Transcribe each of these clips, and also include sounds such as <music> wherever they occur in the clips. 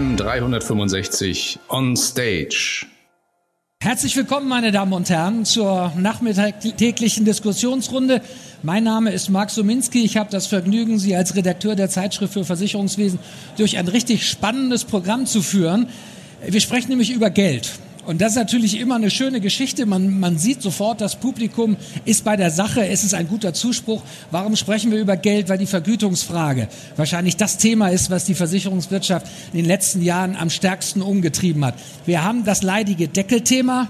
DKM 365 on Stage. Herzlich willkommen, meine Damen und Herren, zur nachmittäglichen Diskussionsrunde. Mein Name ist Marc Suminski. Ich habe das Vergnügen, Sie als Redakteur der Zeitschrift für Versicherungswesen durch ein richtig spannendes Programm zu führen. Wir sprechen nämlich über Geld. Und das ist natürlich immer eine schöne Geschichte. Man, man sieht sofort, das Publikum ist bei der Sache. Es ist ein guter Zuspruch. Warum sprechen wir über Geld? Weil die Vergütungsfrage wahrscheinlich das Thema ist, was die Versicherungswirtschaft in den letzten Jahren am stärksten umgetrieben hat. Wir haben das leidige Deckelthema,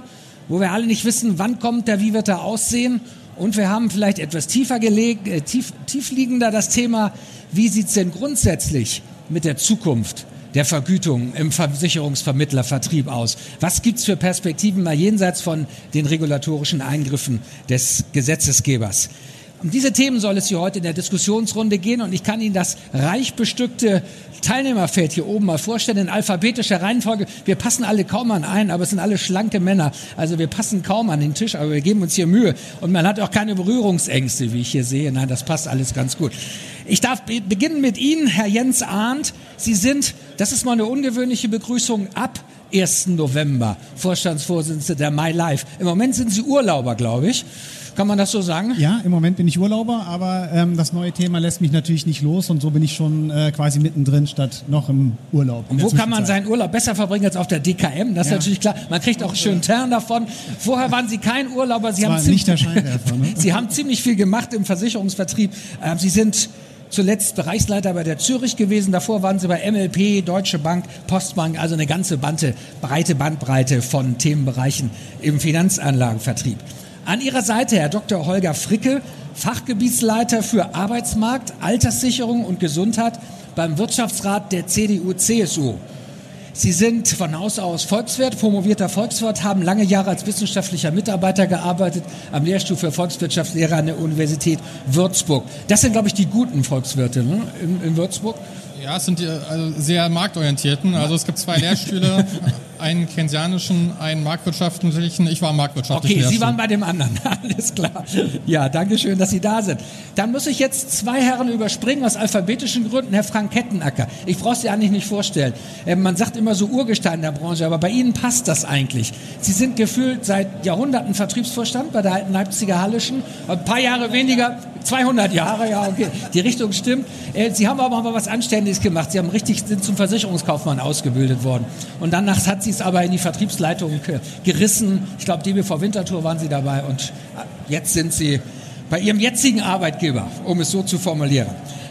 wo wir alle nicht wissen, wann kommt der, wie wird er aussehen. Und wir haben vielleicht etwas tiefer gelegt, äh, tief, tiefliegender das Thema, wie sieht's denn grundsätzlich mit der Zukunft der Vergütung im Versicherungsvermittlervertrieb aus? Was gibt's für Perspektiven mal jenseits von den regulatorischen Eingriffen des Gesetzesgebers? Um diese Themen soll es hier heute in der Diskussionsrunde gehen und ich kann Ihnen das reich bestückte Teilnehmerfeld hier oben mal vorstellen in alphabetischer Reihenfolge. Wir passen alle kaum an ein, aber es sind alle schlanke Männer. Also wir passen kaum an den Tisch, aber wir geben uns hier Mühe und man hat auch keine Berührungsängste, wie ich hier sehe. Nein, das passt alles ganz gut. Ich darf beginnen mit Ihnen, Herr Jens Arndt. Sie sind, das ist mal eine ungewöhnliche Begrüßung, ab 1. November Vorstandsvorsitzende der My Life. Im Moment sind Sie Urlauber, glaube ich. Kann man das so sagen? Ja, im Moment bin ich Urlauber, aber ähm, das neue Thema lässt mich natürlich nicht los und so bin ich schon äh, quasi mittendrin statt noch im Urlaub. Und wo kann man seinen Urlaub besser verbringen als auf der DKM? Das ist natürlich klar. Man kriegt auch schön Tern davon. Vorher waren Sie kein Urlauber. Sie, haben nicht der Scheinwerfer, ne? <laughs> Sie haben ziemlich viel gemacht im Versicherungsvertrieb. Ähm, Sie sind zuletzt Bereichsleiter bei der Zürich gewesen. Davor waren Sie bei MLP, Deutsche Bank, Postbank, also eine ganze Bande, breite Bandbreite von Themenbereichen im Finanzanlagenvertrieb. An Ihrer Seite Herr Dr. Holger Fricke, Fachgebietsleiter für Arbeitsmarkt, Alterssicherung und Gesundheit beim Wirtschaftsrat der CDU-CSU. Sie sind von Haus aus Volkswirt, promovierter Volkswirt, haben lange Jahre als wissenschaftlicher Mitarbeiter gearbeitet am Lehrstuhl für Volkswirtschaftslehre an der Universität Würzburg. Das sind, glaube ich, die guten Volkswirte ne? in, in Würzburg. Ja, es sind die also sehr marktorientierten. Also es gibt zwei <laughs> Lehrstühle, einen keynesianischen, einen marktwirtschaftlichen. Ich war marktwirtschaftlich. Okay, Sie waren bei dem anderen. <laughs> Alles klar. Ja, danke schön, dass Sie da sind. Dann muss ich jetzt zwei Herren überspringen aus alphabetischen Gründen. Herr Frank Kettenacker. Ich brauche Sie eigentlich nicht vorstellen. Äh, man sagt immer so Urgestein der Branche, aber bei Ihnen passt das eigentlich. Sie sind gefühlt seit Jahrhunderten Vertriebsvorstand bei der alten Leipziger Hallischen. Ein paar Jahre weniger, 200 Jahre, ja, okay. Die Richtung stimmt. Äh, Sie haben aber mal was Anständiges gemacht. Sie haben richtig, sind zum Versicherungskaufmann ausgebildet worden. Und danach hat sie es aber in die Vertriebsleitung gerissen. Ich glaube, DBV Winterthur waren Sie dabei und jetzt sind Sie bei Ihrem jetzigen Arbeitgeber, um es so zu formulieren.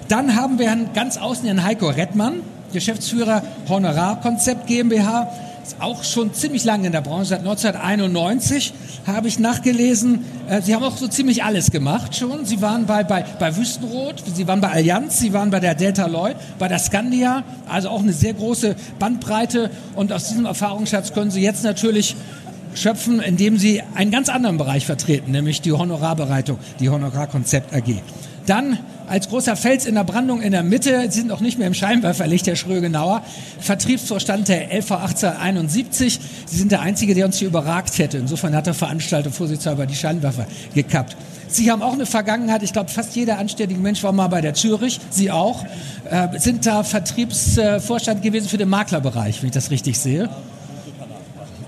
Dann haben wir ganz außen Herrn Heiko Rettmann, Geschäftsführer Honorarkonzept GmbH auch schon ziemlich lange in der Branche, seit 1991 habe ich nachgelesen. Äh, Sie haben auch so ziemlich alles gemacht schon. Sie waren bei, bei, bei Wüstenrot, Sie waren bei Allianz, Sie waren bei der Delta Lloyd, bei der Scandia, also auch eine sehr große Bandbreite. Und aus diesem Erfahrungsschatz können Sie jetzt natürlich schöpfen, indem Sie einen ganz anderen Bereich vertreten, nämlich die Honorarbereitung, die Honorarkonzept AG. Dann als großer Fels in der Brandung in der Mitte, Sie sind auch nicht mehr im Scheinwerferlicht, Herr Schrögenauer, Vertriebsvorstand der LV 1871. Sie sind der Einzige, der uns hier überragt hätte. Insofern hat der Veranstalter vorsichtshalber die Scheinwerfer gekappt. Sie haben auch eine Vergangenheit, ich glaube, fast jeder anständige Mensch war mal bei der Zürich, Sie auch, äh, sind da Vertriebsvorstand gewesen für den Maklerbereich, wenn ich das richtig sehe.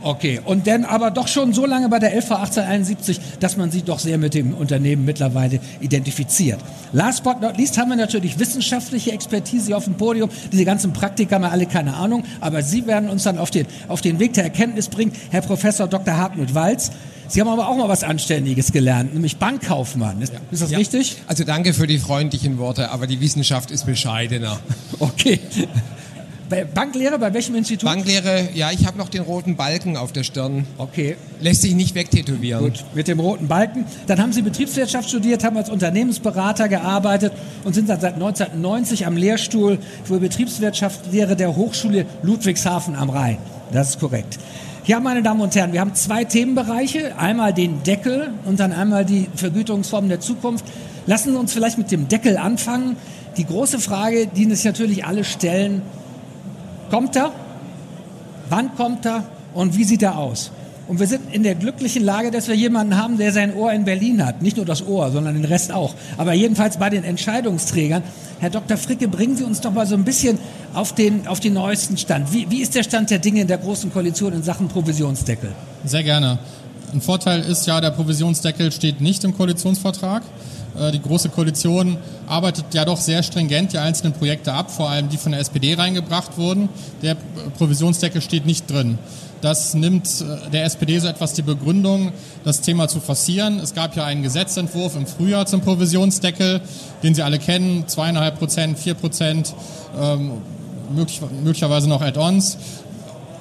Okay, und dann aber doch schon so lange bei der LV 1871, dass man sie doch sehr mit dem Unternehmen mittlerweile identifiziert. Last but not least haben wir natürlich wissenschaftliche Expertise auf dem Podium. Diese ganzen Praktiker haben wir alle keine Ahnung, aber Sie werden uns dann auf den, auf den Weg der Erkenntnis bringen. Herr Professor Dr. Hartmut Walz, Sie haben aber auch mal was Anständiges gelernt, nämlich Bankkaufmann. Ist, ist das ja. richtig? Also danke für die freundlichen Worte, aber die Wissenschaft ist bescheidener. <laughs> Okay. Banklehre bei welchem Institut? Banklehre, ja, ich habe noch den roten Balken auf der Stirn. Okay. Lässt sich nicht wegtätowieren. Gut, mit dem roten Balken. Dann haben Sie Betriebswirtschaft studiert, haben als Unternehmensberater gearbeitet und sind dann seit 1990 am Lehrstuhl für Betriebswirtschaftslehre der Hochschule Ludwigshafen am Rhein. Das ist korrekt. Ja, meine Damen und Herren, wir haben zwei Themenbereiche. Einmal den Deckel und dann einmal die Vergütungsformen der Zukunft. Lassen Sie uns vielleicht mit dem Deckel anfangen. Die große Frage, die sich natürlich alle stellen, Kommt er? Wann kommt er? Und wie sieht er aus? Und wir sind in der glücklichen Lage, dass wir jemanden haben, der sein Ohr in Berlin hat. Nicht nur das Ohr, sondern den Rest auch. Aber jedenfalls bei den Entscheidungsträgern. Herr Dr. Fricke, bringen Sie uns doch mal so ein bisschen auf den, auf den neuesten Stand. Wie, wie ist der Stand der Dinge in der Großen Koalition in Sachen Provisionsdeckel? Sehr gerne. Ein Vorteil ist ja, der Provisionsdeckel steht nicht im Koalitionsvertrag. Äh, die Große Koalition arbeitet ja doch sehr stringent die einzelnen Projekte ab, vor allem die von der SPD reingebracht wurden. Der Provisionsdeckel steht nicht drin. Das nimmt äh, der SPD so etwas die Begründung, das Thema zu forcieren. Es gab ja einen Gesetzentwurf im Frühjahr zum Provisionsdeckel, den Sie alle kennen, zweieinhalb Prozent, vier Prozent, ähm, möglich, möglicherweise noch Add-ons.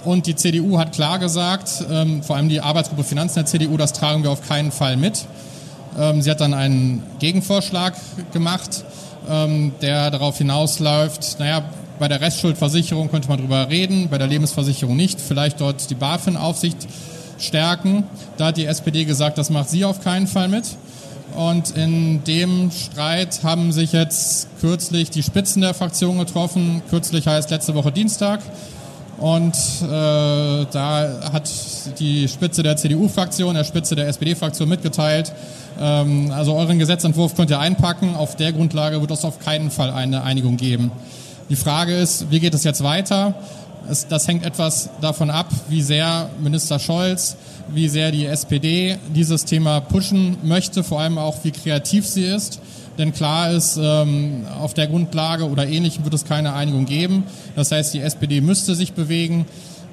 Und die CDU hat klar gesagt, ähm, vor allem die Arbeitsgruppe Finanzen der CDU, das tragen wir auf keinen Fall mit. Ähm, sie hat dann einen Gegenvorschlag gemacht, ähm, der darauf hinausläuft, naja, bei der Restschuldversicherung könnte man drüber reden, bei der Lebensversicherung nicht. Vielleicht dort die BaFin-Aufsicht stärken. Da hat die SPD gesagt, das macht sie auf keinen Fall mit. Und in dem Streit haben sich jetzt kürzlich die Spitzen der Fraktion getroffen. Kürzlich heißt letzte Woche Dienstag. Und äh, da hat die Spitze der CDU-Fraktion, der Spitze der SPD-Fraktion mitgeteilt, ähm, also euren Gesetzentwurf könnt ihr einpacken. Auf der Grundlage wird es auf keinen Fall eine Einigung geben. Die Frage ist, wie geht es jetzt weiter? Es, das hängt etwas davon ab, wie sehr Minister Scholz, wie sehr die SPD dieses Thema pushen möchte, vor allem auch wie kreativ sie ist. Denn klar ist, ähm, auf der Grundlage oder ähnlichem wird es keine Einigung geben. Das heißt, die SPD müsste sich bewegen.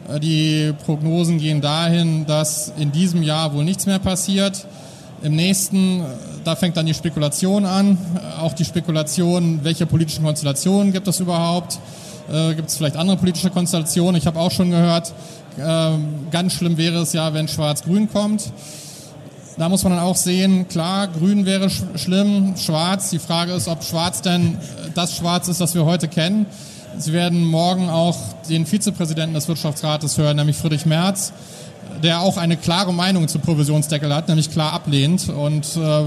Äh, die Prognosen gehen dahin, dass in diesem Jahr wohl nichts mehr passiert. Im nächsten, da fängt dann die Spekulation an, auch die Spekulation, welche politischen Konstellationen gibt es überhaupt, äh, gibt es vielleicht andere politische Konstellationen. Ich habe auch schon gehört, äh, ganz schlimm wäre es ja, wenn Schwarz-Grün kommt. Da muss man dann auch sehen, klar, Grün wäre sch schlimm, Schwarz. Die Frage ist, ob Schwarz denn das Schwarz ist, das wir heute kennen. Sie werden morgen auch den Vizepräsidenten des Wirtschaftsrates hören, nämlich Friedrich Merz der auch eine klare Meinung zum Provisionsdeckel hat, nämlich klar ablehnt. Und äh,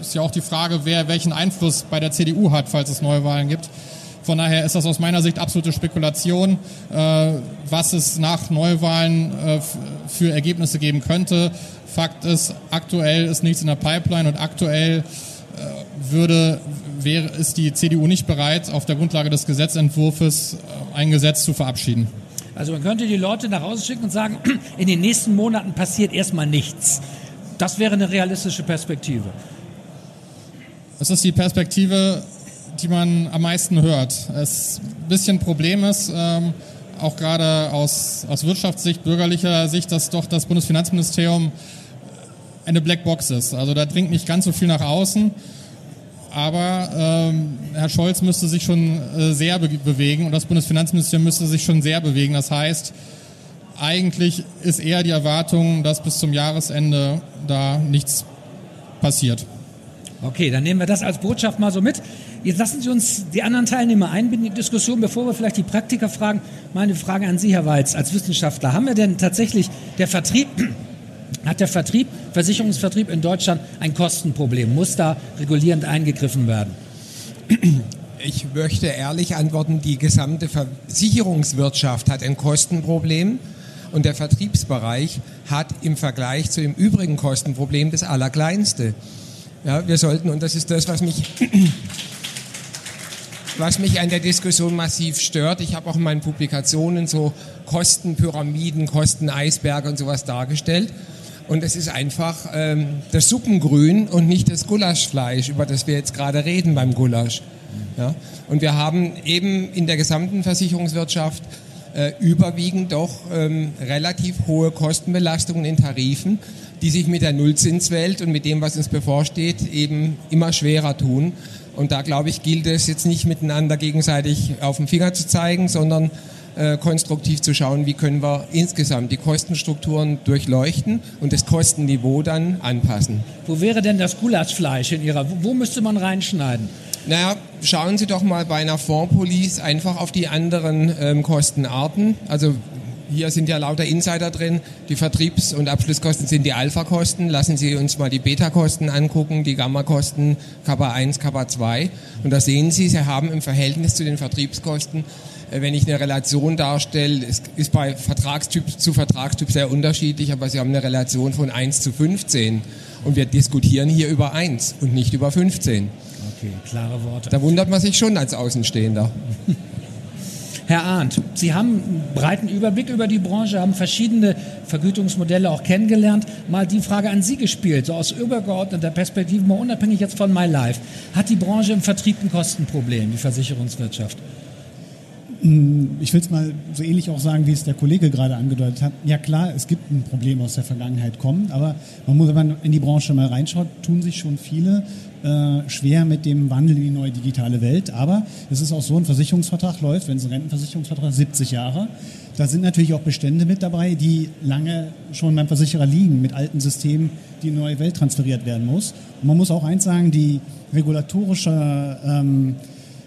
ist ja auch die Frage, wer welchen Einfluss bei der CDU hat, falls es Neuwahlen gibt. Von daher ist das aus meiner Sicht absolute Spekulation, äh, was es nach Neuwahlen äh, für Ergebnisse geben könnte. Fakt ist, aktuell ist nichts in der Pipeline und aktuell äh, würde, wäre, ist die CDU nicht bereit, auf der Grundlage des Gesetzentwurfs ein Gesetz zu verabschieden. Also man könnte die Leute nach Hause schicken und sagen, <clears throat> in den nächsten Monaten passiert erstmal nichts. Das wäre eine realistische Perspektive. Das ist die Perspektive, die man am meisten hört. Es ein bisschen Problem ist, ähm, auch gerade aus, aus Wirtschaftssicht, bürgerlicher Sicht, dass doch das Bundesfinanzministerium eine Blackbox ist. Also da dringt nicht ganz so viel nach außen aber ähm, Herr Scholz müsste sich schon äh, sehr be bewegen und das Bundesfinanzministerium müsste sich schon sehr bewegen. Das heißt, eigentlich ist eher die Erwartung, dass bis zum Jahresende da nichts passiert. Okay, dann nehmen wir das als Botschaft mal so mit. Jetzt lassen Sie uns die anderen Teilnehmer einbinden in die Diskussion, bevor wir vielleicht die Praktiker fragen. Meine Frage an Sie, Herr Walz, als Wissenschaftler. Haben wir denn tatsächlich der Vertrieb <clears throat> hat der Vertrieb, Versicherungsvertrieb in Deutschland ein Kostenproblem? Muss da regulierend eingegriffen werden? <clears throat> Ich möchte ehrlich antworten, die gesamte Versicherungswirtschaft hat ein Kostenproblem und der Vertriebsbereich hat im Vergleich zu dem übrigen Kostenproblem das allerkleinste. Ja, wir sollten, und das ist das, was mich, <clears throat> was mich an der Diskussion massiv stört, ich habe auch in meinen Publikationen so Kostenpyramiden, Kosteneisberge und sowas dargestellt. Und es ist einfach ähm, das Suppengrün und nicht das Gulaschfleisch, über das wir jetzt gerade reden beim Gulasch. Ja? Und wir haben eben in der gesamten Versicherungswirtschaft äh, überwiegend doch ähm, relativ hohe Kostenbelastungen in Tarifen, die sich mit der Nullzinswelt und mit dem, was uns bevorsteht, eben immer schwerer tun. Und da, glaube ich, gilt es jetzt nicht miteinander gegenseitig auf den Finger zu zeigen, sondern äh, konstruktiv zu schauen, wie können wir insgesamt die Kostenstrukturen durchleuchten und das Kostenniveau dann anpassen. Wo wäre denn das Gulaschfleisch in Ihrer? Wo müsste man reinschneiden? Naja, schauen Sie doch mal bei einer Fondspolice einfach auf die anderen ähm, Kostenarten. Also hier sind ja lauter Insider drin. Die Vertriebs- und Abschlusskosten sind die Alpha-Kosten. Lassen Sie uns mal die Beta-Kosten angucken, die Gamma-Kosten, Kappa 1, Kappa 2. Und da sehen Sie, Sie haben im Verhältnis zu den Vertriebskosten, äh, wenn ich eine Relation darstelle, es ist bei Vertragstyp zu Vertragstyp sehr unterschiedlich, aber Sie haben eine Relation von 1 zu 15. Und wir diskutieren hier über 1 und nicht über 15. Okay, klare Worte. Da wundert man sich schon als Außenstehender. <laughs> Herr Arndt, Sie haben einen breiten Überblick über die Branche, haben verschiedene Vergütungsmodelle auch kennengelernt. Mal die Frage an Sie gespielt, so aus übergeordneter Perspektive, mal unabhängig jetzt von MyLife. Hat die Branche im Vertrieb ein Kostenproblem, die Versicherungswirtschaft? Ich will es mal so ähnlich auch sagen, wie es der Kollege gerade angedeutet hat. Ja klar, es gibt ein Problem aus der Vergangenheit kommen, aber man muss, wenn man in die Branche mal reinschaut, tun sich schon viele äh, schwer mit dem Wandel in die neue digitale Welt. Aber es ist auch so, ein Versicherungsvertrag läuft, wenn es ein Rentenversicherungsvertrag ist, 70 Jahre. Da sind natürlich auch Bestände mit dabei, die lange schon beim Versicherer liegen, mit alten Systemen, die in die neue Welt transferiert werden muss. Und man muss auch eins sagen, die regulatorische ähm,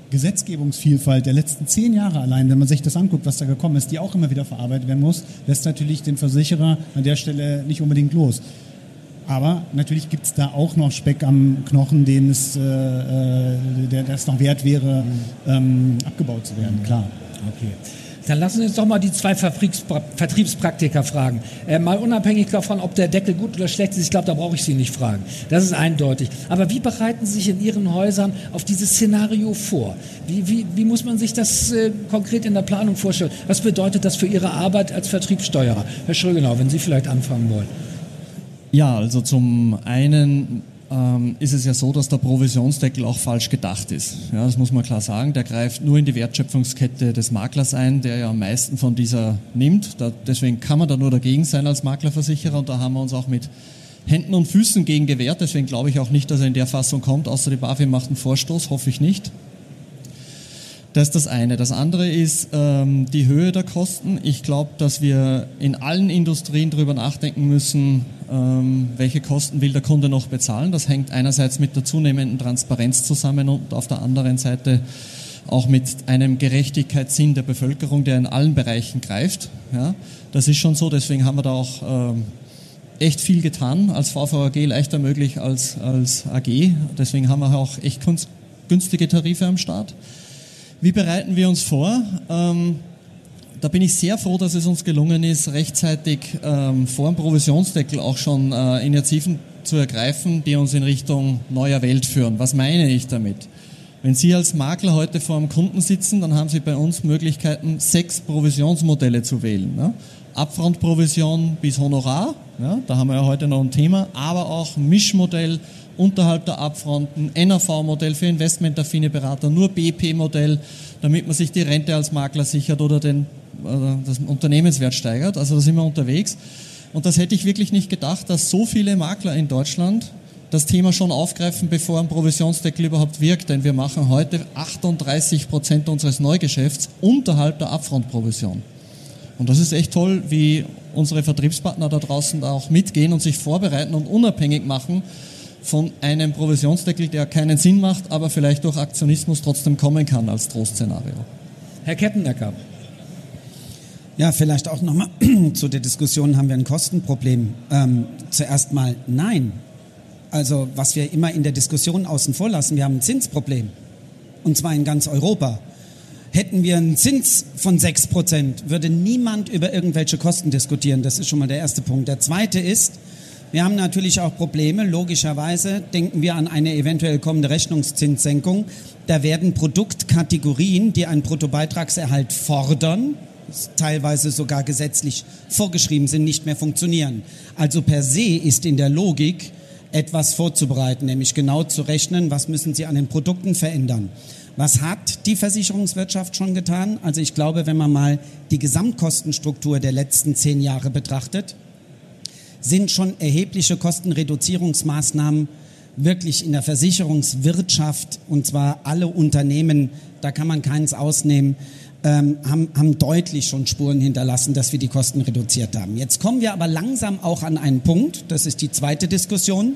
Gesetzgebungsvielfalt der letzten zehn Jahre allein, wenn man sich das anguckt, was da gekommen ist, die auch immer wieder verarbeitet werden muss, lässt natürlich den Versicherer an der Stelle nicht unbedingt los. Aber natürlich gibt es da auch noch Speck am Knochen, den es, äh, äh der, es noch wert wäre, ähm, abgebaut zu werden, klar. Okay. Dann lassen Sie uns doch mal die zwei Vertriebspraktiker fragen. Äh, mal unabhängig davon, ob der Deckel gut oder schlecht ist, ich glaube, da brauche ich Sie nicht fragen. Das ist eindeutig. Aber wie bereiten Sie sich in Ihren Häusern auf dieses Szenario vor? Wie, wie, wie muss man sich das äh, konkret in der Planung vorstellen? Was bedeutet das für Ihre Arbeit als Vertriebssteuerer? Herr Schrögenau, wenn Sie vielleicht anfangen wollen. Ja, also zum einen ähm, ist es ja so, dass der Provisionsdeckel auch falsch gedacht ist. Ja, das muss man klar sagen. Der greift nur in die Wertschöpfungskette des Maklers ein, der ja am meisten von dieser nimmt. Da, deswegen kann man da nur dagegen sein als Maklerversicherer und da haben wir uns auch mit Händen und Füßen gegen gewehrt. Deswegen glaube ich auch nicht, dass er in der Fassung kommt, außer die BaFin macht einen Vorstoß, hoffe ich nicht. Das ist das eine. Das andere ist ähm, die Höhe der Kosten. Ich glaube, dass wir in allen Industrien darüber nachdenken müssen, ähm, welche Kosten will der Kunde noch bezahlen. Das hängt einerseits mit der zunehmenden Transparenz zusammen und auf der anderen Seite auch mit einem Gerechtigkeitssinn der Bevölkerung, der in allen Bereichen greift. Ja, das ist schon so. Deswegen haben wir da auch ähm, echt viel getan. Als VVAG leichter möglich als, als AG. Deswegen haben wir auch echt günstige Tarife am Start. Wie bereiten wir uns vor? Ähm, da bin ich sehr froh, dass es uns gelungen ist, rechtzeitig ähm, vor dem Provisionsdeckel auch schon äh, Initiativen zu ergreifen, die uns in Richtung neuer Welt führen. Was meine ich damit? Wenn Sie als Makler heute vor einem Kunden sitzen, dann haben Sie bei uns Möglichkeiten, sechs Provisionsmodelle zu wählen. Ne? Upfront-Provision bis Honorar, ja, da haben wir ja heute noch ein Thema, aber auch Mischmodell unterhalb der Upfronten, NAV-Modell für investmentaffine Berater, nur BP-Modell, damit man sich die Rente als Makler sichert oder den äh, das Unternehmenswert steigert. Also da sind wir unterwegs. Und das hätte ich wirklich nicht gedacht, dass so viele Makler in Deutschland das Thema schon aufgreifen, bevor ein Provisionsdeckel überhaupt wirkt. Denn wir machen heute 38 Prozent unseres Neugeschäfts unterhalb der Upfront-Provision. Und das ist echt toll, wie unsere Vertriebspartner da draußen da auch mitgehen und sich vorbereiten und unabhängig machen von einem Provisionsdeckel, der keinen Sinn macht, aber vielleicht durch Aktionismus trotzdem kommen kann als Trostszenario. Herr Kettenecker. Ja, vielleicht auch nochmal <clears throat> zu der Diskussion, haben wir ein Kostenproblem? Ähm, zuerst mal nein. Also was wir immer in der Diskussion außen vor lassen, wir haben ein Zinsproblem. Und zwar in ganz Europa. Hätten wir einen Zins von 6%, würde niemand über irgendwelche Kosten diskutieren. Das ist schon mal der erste Punkt. Der zweite ist, wir haben natürlich auch Probleme. Logischerweise denken wir an eine eventuell kommende Rechnungszinssenkung. Da werden Produktkategorien, die einen Bruttobeitragserhalt fordern, teilweise sogar gesetzlich vorgeschrieben sind, nicht mehr funktionieren. Also per se ist in der Logik etwas vorzubereiten, nämlich genau zu rechnen, was müssen Sie an den Produkten verändern. Was hat die Versicherungswirtschaft schon getan? Also ich glaube, wenn man mal die Gesamtkostenstruktur der letzten zehn Jahre betrachtet, sind schon erhebliche Kostenreduzierungsmaßnahmen wirklich in der Versicherungswirtschaft, und zwar alle Unternehmen, da kann man keins ausnehmen, ähm, haben, haben deutlich schon Spuren hinterlassen, dass wir die Kosten reduziert haben. Jetzt kommen wir aber langsam auch an einen Punkt, das ist die zweite Diskussion.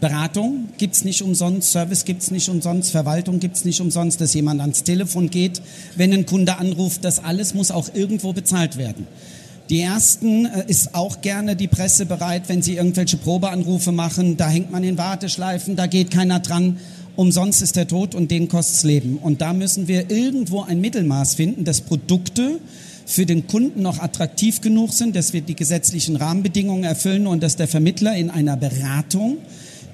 Beratung gibt es nicht umsonst, Service gibt es nicht umsonst, Verwaltung gibt es nicht umsonst, dass jemand ans Telefon geht, wenn ein Kunde anruft, das alles muss auch irgendwo bezahlt werden. Die ersten äh, ist auch gerne die Presse bereit, wenn sie irgendwelche Probeanrufe machen. Da hängt man in Warteschleifen, da geht keiner dran. Umsonst ist der Tod und den kostet's Leben. Und da müssen wir irgendwo ein Mittelmaß finden, dass Produkte für den Kunden noch attraktiv genug sind, dass wir die gesetzlichen Rahmenbedingungen erfüllen und dass der Vermittler in einer Beratung,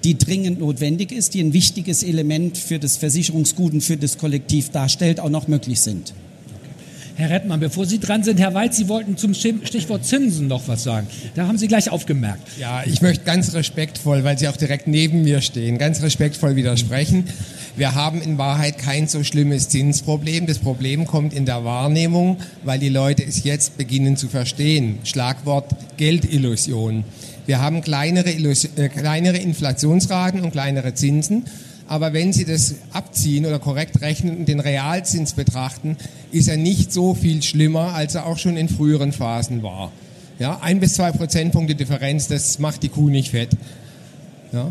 die dringend notwendig ist, die ein wichtiges Element für das Versicherungsguten, für das Kollektiv darstellt, auch noch möglich sind. Herr Rettmann, bevor Sie dran sind, Herr Weiz, Sie wollten zum Stichwort Zinsen noch was sagen. Da haben Sie gleich aufgemerkt. Ja, ich möchte ganz respektvoll, weil Sie auch direkt neben mir stehen, ganz respektvoll widersprechen. Wir haben in Wahrheit kein so schlimmes Zinsproblem. Das Problem kommt in der Wahrnehmung, weil die Leute es jetzt beginnen zu verstehen. Schlagwort Geldillusion. Wir haben kleinere, äh, kleinere Inflationsraten und kleinere Zinsen. Aber wenn Sie das abziehen oder korrekt rechnen und den Realzins betrachten, ist er nicht so viel schlimmer, als er auch schon in früheren Phasen war. Ja, ein bis zwei Prozentpunkte Differenz, das macht die Kuh nicht fett. Ja.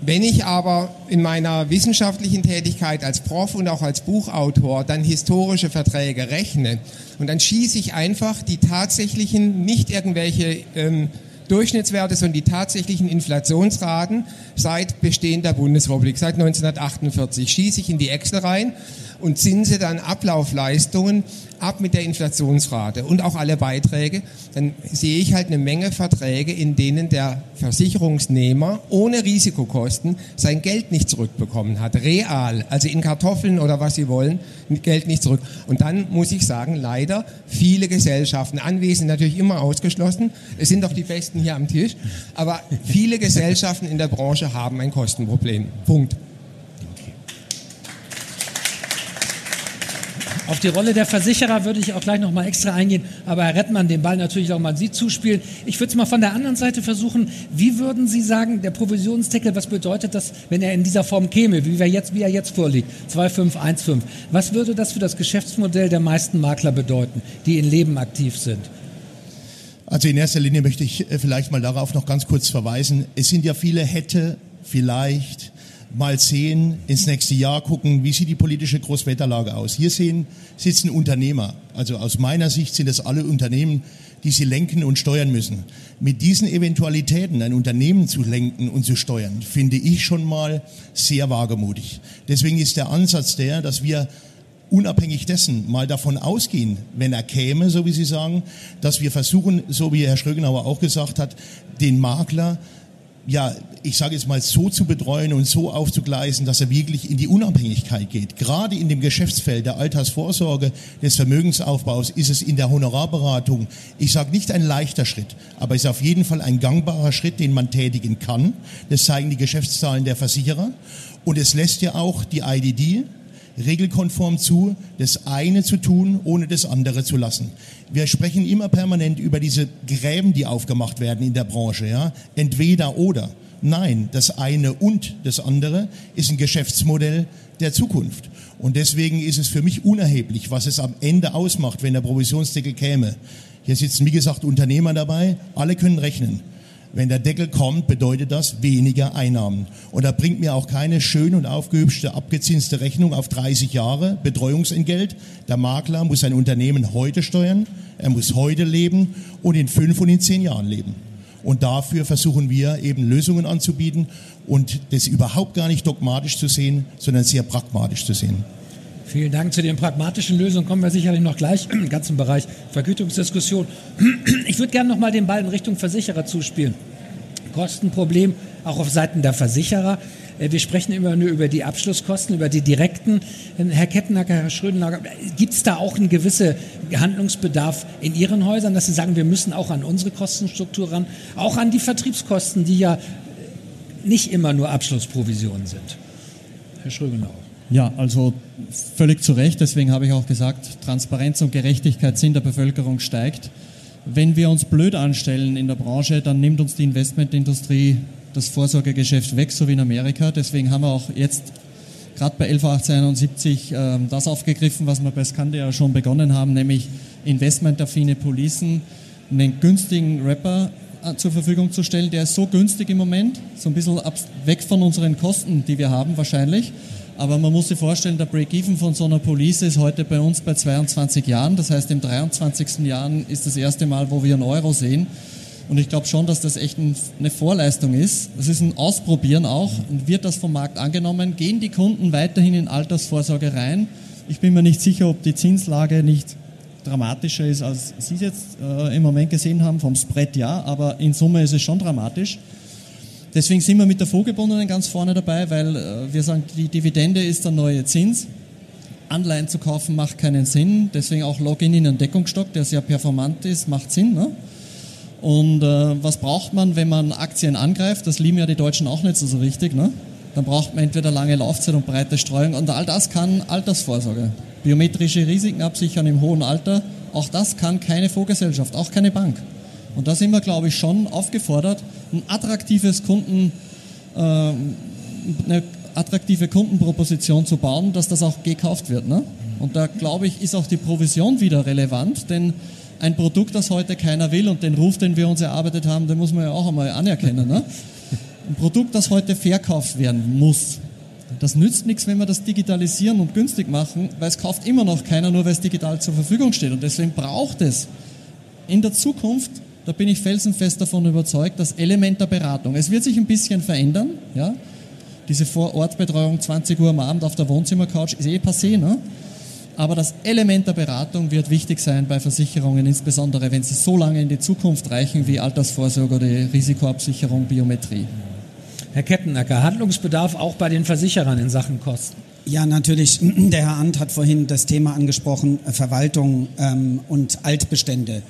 Wenn ich aber in meiner wissenschaftlichen Tätigkeit als Prof und auch als Buchautor dann historische Verträge rechne und dann schieße ich einfach die tatsächlichen, nicht irgendwelche ähm, Durchschnittswerte, sondern die tatsächlichen Inflationsraten seit Bestehen der Bundesrepublik, seit 1948. Schieße ich in die Excel rein und zinse dann Ablaufleistungen ab mit der Inflationsrate und auch alle Beiträge, dann sehe ich halt eine Menge Verträge, in denen der Versicherungsnehmer ohne Risikokosten sein Geld nicht zurückbekommen hat. Real, also in Kartoffeln oder was Sie wollen, Geld nicht zurück. Und dann muss ich sagen, leider viele Gesellschaften, Anwesen natürlich immer ausgeschlossen, es sind doch die Besten hier am Tisch, aber viele Gesellschaften in der Branche haben ein Kostenproblem. Punkt. Auf die Rolle der Versicherer würde ich auch gleich noch mal extra eingehen, aber Herr Rettmann, den Ball natürlich auch mal Sie zuspielen. Ich würde es mal von der anderen Seite versuchen. Wie würden Sie sagen, der Provisionsdeckel, was bedeutet das, wenn er in dieser Form käme, wie, wir jetzt, wie er jetzt vorliegt, 2515? Was würde das für das Geschäftsmodell der meisten Makler bedeuten, die in Leben aktiv sind? Also in erster Linie möchte ich äh, vielleicht mal darauf noch ganz kurz verweisen. Es sind ja viele hätte, vielleicht, mal sehen, ins nächste Jahr gucken, wie sieht die politische Großwetterlage aus. Hier sehen, sitzen Unternehmer. Also aus meiner Sicht sind es alle Unternehmen, die sie lenken und steuern müssen. Mit diesen Eventualitäten ein Unternehmen zu lenken und zu steuern, finde ich schon mal sehr wagemutig. Deswegen ist der Ansatz der, dass wir unabhängig dessen mal davon ausgehen, wenn er käme, so wie Sie sagen, dass wir versuchen, so wie Herr Schrögenauer auch gesagt hat, den Makler ja, ich sage jetzt mal, so zu betreuen und so aufzugleisen, dass er wirklich in die Unabhängigkeit geht. Gerade in dem Geschäftsfeld der Altersvorsorge, des Vermögensaufbaus ist es in der Honorarberatung, ich sage nicht ein leichter Schritt, aber es ist auf jeden Fall ein gangbarer Schritt, den man tätigen kann. Das zeigen die Geschäftszahlen der Versicherer. Und es lässt ja auch die IDD, regelkonform zu, das eine zu tun, ohne das andere zu lassen. Wir sprechen immer permanent über diese Gräben, die aufgemacht werden in der Branche, ja. Entweder oder. Nein, das eine und das andere ist ein Geschäftsmodell der Zukunft. Und deswegen ist es für mich unerheblich, was es am Ende ausmacht, wenn der Provisionsdeckel käme. Hier sitzen, wie gesagt, Unternehmer dabei. Alle können rechnen. Wenn der Deckel kommt, bedeutet das weniger Einnahmen. Und da bringt mir auch keine schön und aufgehübschte, abgezinste Rechnung auf 30 Jahre Betreuungsentgelt. Der Makler muss sein Unternehmen heute steuern, er muss heute leben und in fünf und in zehn Jahren leben. Und dafür versuchen wir eben Lösungen anzubieten und das überhaupt gar nicht dogmatisch zu sehen, sondern sehr pragmatisch zu sehen. Vielen Dank zu den pragmatischen Lösungen. Kommen wir sicherlich noch gleich <clears throat> im ganzen Bereich Vergütungsdiskussion. <clears throat> Ich würde gerne noch mal den Ball in Richtung Versicherer zuspielen. Kostenproblem auch auf Seiten der Versicherer. Äh, wir sprechen immer nur über die Abschlusskosten, über die direkten. Herr Kettenacker, Herr Schrödenacker, gibt es da auch einen gewissen Handlungsbedarf in Ihren Häusern, dass Sie sagen, wir müssen auch an unsere Kostenstruktur ran, auch an die Vertriebskosten, die ja nicht immer nur Abschlussprovisionen sind? Herr Schrögenauer. Ja, also völlig zu Recht. Deswegen habe ich auch gesagt, Transparenz und Gerechtigkeit in der Bevölkerung steigt. Wenn wir uns blöd anstellen in der Branche, dann nimmt uns die Investmentindustrie das Vorsorgegeschäft weg, so wie in Amerika. Deswegen haben wir auch jetzt gerade bei 11.1871 äh, das aufgegriffen, was wir bei Skande ja schon begonnen haben, nämlich investmentaffine Policen, einen günstigen Rapper äh, zur Verfügung zu stellen. Der ist so günstig im Moment, so ein bisschen weg von unseren Kosten, die wir haben wahrscheinlich Aber man muss sich vorstellen, der Break-Even von so einer Police ist heute bei uns bei 22 Jahren. Das heißt, im 23. Jahr ist das erste Mal, wo wir einen Euro sehen. Und ich glaube schon, dass das echt eine Vorleistung ist. Das ist ein Ausprobieren auch. Und wird das vom Markt angenommen? Gehen die Kunden weiterhin in Altersvorsorge rein? Ich bin mir nicht sicher, ob die Zinslage nicht dramatischer ist, als Sie es jetzt äh, im Moment gesehen haben. Vom Spread ja, aber in Summe ist es schon dramatisch. Deswegen sind wir mit der Vorgebundenen ganz vorne dabei, weil äh, wir sagen, die Dividende ist der neue Zins. Anleihen zu kaufen macht keinen Sinn. Deswegen auch Login in einen Deckungsstock, der sehr performant ist, macht Sinn. Ne? Und äh, was braucht man, wenn man Aktien angreift? Das lieben ja die Deutschen auch nicht so, so richtig. Ne? Dann braucht man entweder lange Laufzeit und breite Streuung. Und all das kann Altersvorsorge. Biometrische Risiken absichern im hohen Alter. Auch das kann keine Fondsgesellschaft, auch keine Bank. Und da sind wir, glaube ich, schon aufgefordert, ein attraktives Kunden, äh, eine attraktive Kundenproposition zu bauen, dass das auch gekauft wird. Ne? Und da, glaube ich, ist auch die Provision wieder relevant, denn ein Produkt, das heute keiner will und den Ruf, den wir uns erarbeitet haben, den muss man ja auch einmal anerkennen. Ne? Ein Produkt, das heute verkauft werden muss, das nützt nichts, wenn wir das digitalisieren und günstig machen, weil es kauft immer noch keiner, nur weil es digital zur Verfügung steht. Und deswegen braucht es in der Zukunft da bin ich felsenfest davon überzeugt, das Element der Beratung. Es wird sich ein bisschen verändern, ja. Diese Vorortbetreuung 20 Uhr am Abend auf der Wohnzimmercouch ist eh passé, ne? Aber das Element der Beratung wird wichtig sein bei Versicherungen, insbesondere wenn sie so lange in die Zukunft reichen wie Altersvorsorge oder Risikoabsicherung, Biometrie. Herr Keppenacker, Handlungsbedarf auch bei den Versicherern in Sachen Kosten? Ja, natürlich. <clears throat> Der Herr Ant hat vorhin das Thema angesprochen, Verwaltung ähm, und Altbestände.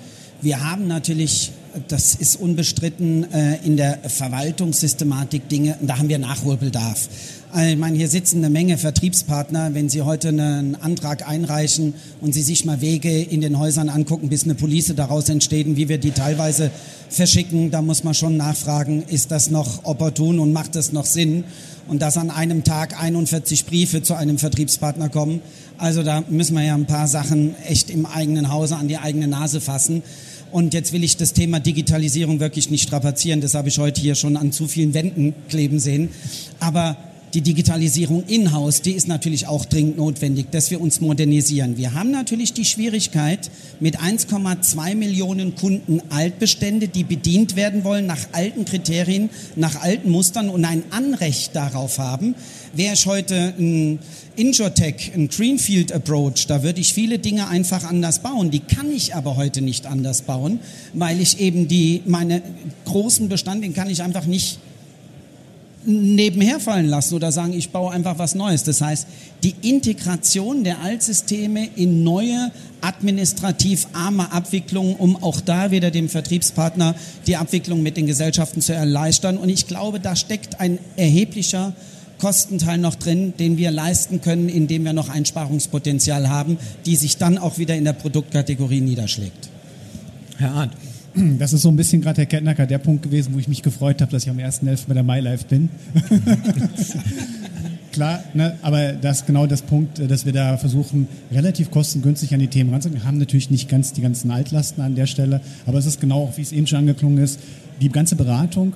Wir haben natürlich, das ist unbestritten, äh, in der Verwaltungssystematik Dinge, da haben wir Nachholbedarf. Also ich meine, hier sitzen eine Menge Vertriebspartner. Wenn Sie heute einen Antrag einreichen und Sie sich mal Wege in den Häusern angucken, bis eine Police daraus entsteht und wie wir die teilweise verschicken, da muss man schon nachfragen, ist das noch opportun und macht das noch Sinn? Und dass an einem Tag 41 Briefe zu einem Vertriebspartner kommen. Also da müssen wir ja ein paar Sachen echt im eigenen Hause an die eigene Nase fassen. Und jetzt will ich das Thema Digitalisierung wirklich nicht strapazieren. Das habe ich heute hier schon an zu vielen Wänden kleben sehen. Aber die Digitalisierung in-house, die ist natürlich auch dringend notwendig, dass wir uns modernisieren. Wir haben natürlich die Schwierigkeit mit 1,2 Millionen Kunden Altbestände, die bedient werden wollen nach alten Kriterien, nach alten Mustern und ein Anrecht darauf haben. Wäre ich heute ein Injotech, ein Greenfield Approach, da würde ich viele Dinge einfach anders bauen. Die kann ich aber heute nicht anders bauen, weil ich eben die, meine großen Bestände, kann ich einfach nicht nebenher fallen lassen oder sagen, ich baue einfach was Neues. Das heißt, die Integration der Altsysteme in neue administrativ arme Abwicklungen, um auch da wieder dem Vertriebspartner die Abwicklung mit den Gesellschaften zu erleichtern. Und ich glaube, da steckt ein erheblicher Kostenteil noch drin, den wir leisten können, indem wir noch Einsparungspotenzial haben, die sich dann auch wieder in der Produktkategorie niederschlägt. Herr Arndt. <clears throat> Das ist so ein bisschen gerade, Herr Kettnacker, der Punkt gewesen, wo ich mich gefreut habe, dass ich am 1.11. bei der MyLife bin. <laughs> Klar, ne, aber das ist genau das Punkt, dass wir da versuchen, relativ kostengünstig an die Themen ranzugehen. Wir haben natürlich nicht ganz die ganzen Altlasten an der Stelle, aber es ist genau, wie es eben schon angeklungen ist, die ganze Beratung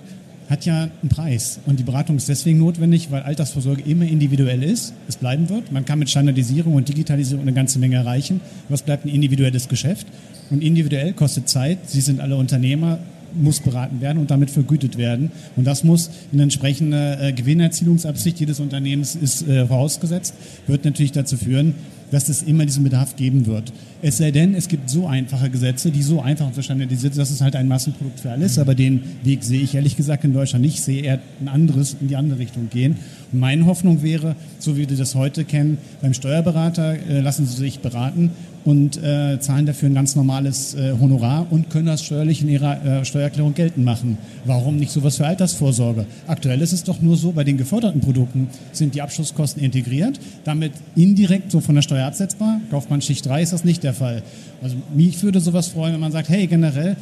hat ja einen Preis. Und die Beratung ist deswegen notwendig, weil Altersvorsorge immer individuell ist, es bleiben wird. Man kann mit Standardisierung und Digitalisierung eine ganze Menge erreichen, aber es bleibt ein individuelles Geschäft. Und individuell kostet Zeit. Sie sind alle Unternehmer, muss beraten werden und damit vergütet werden. Und das muss in entsprechender äh, Gewinnerzielungsabsicht jedes Unternehmens ist äh, vorausgesetzt, wird natürlich dazu führen, dass es immer diesen Bedarf geben wird. Es sei denn, es gibt so einfache Gesetze, die so einfach zu standardisiert sind, dass es halt ein Massenprodukt für alles. Aber den Weg sehe ich ehrlich gesagt in Deutschland nicht. Ich sehe eher ein anderes in die andere Richtung gehen. Und meine Hoffnung wäre, so wie wir das heute kennen, beim Steuerberater äh, lassen Sie sich beraten und äh, zahlen dafür ein ganz normales äh, Honorar und können das steuerlich in ihrer äh, Steuererklärung geltend machen. Warum nicht sowas für Altersvorsorge? Aktuell ist es doch nur so, bei den geförderten Produkten sind die Abschlusskosten integriert, damit indirekt so von der Steuer absetzbar. Kaufmann Schicht 3 ist das nicht der Fall. Also mich würde sowas freuen, wenn man sagt, hey, generell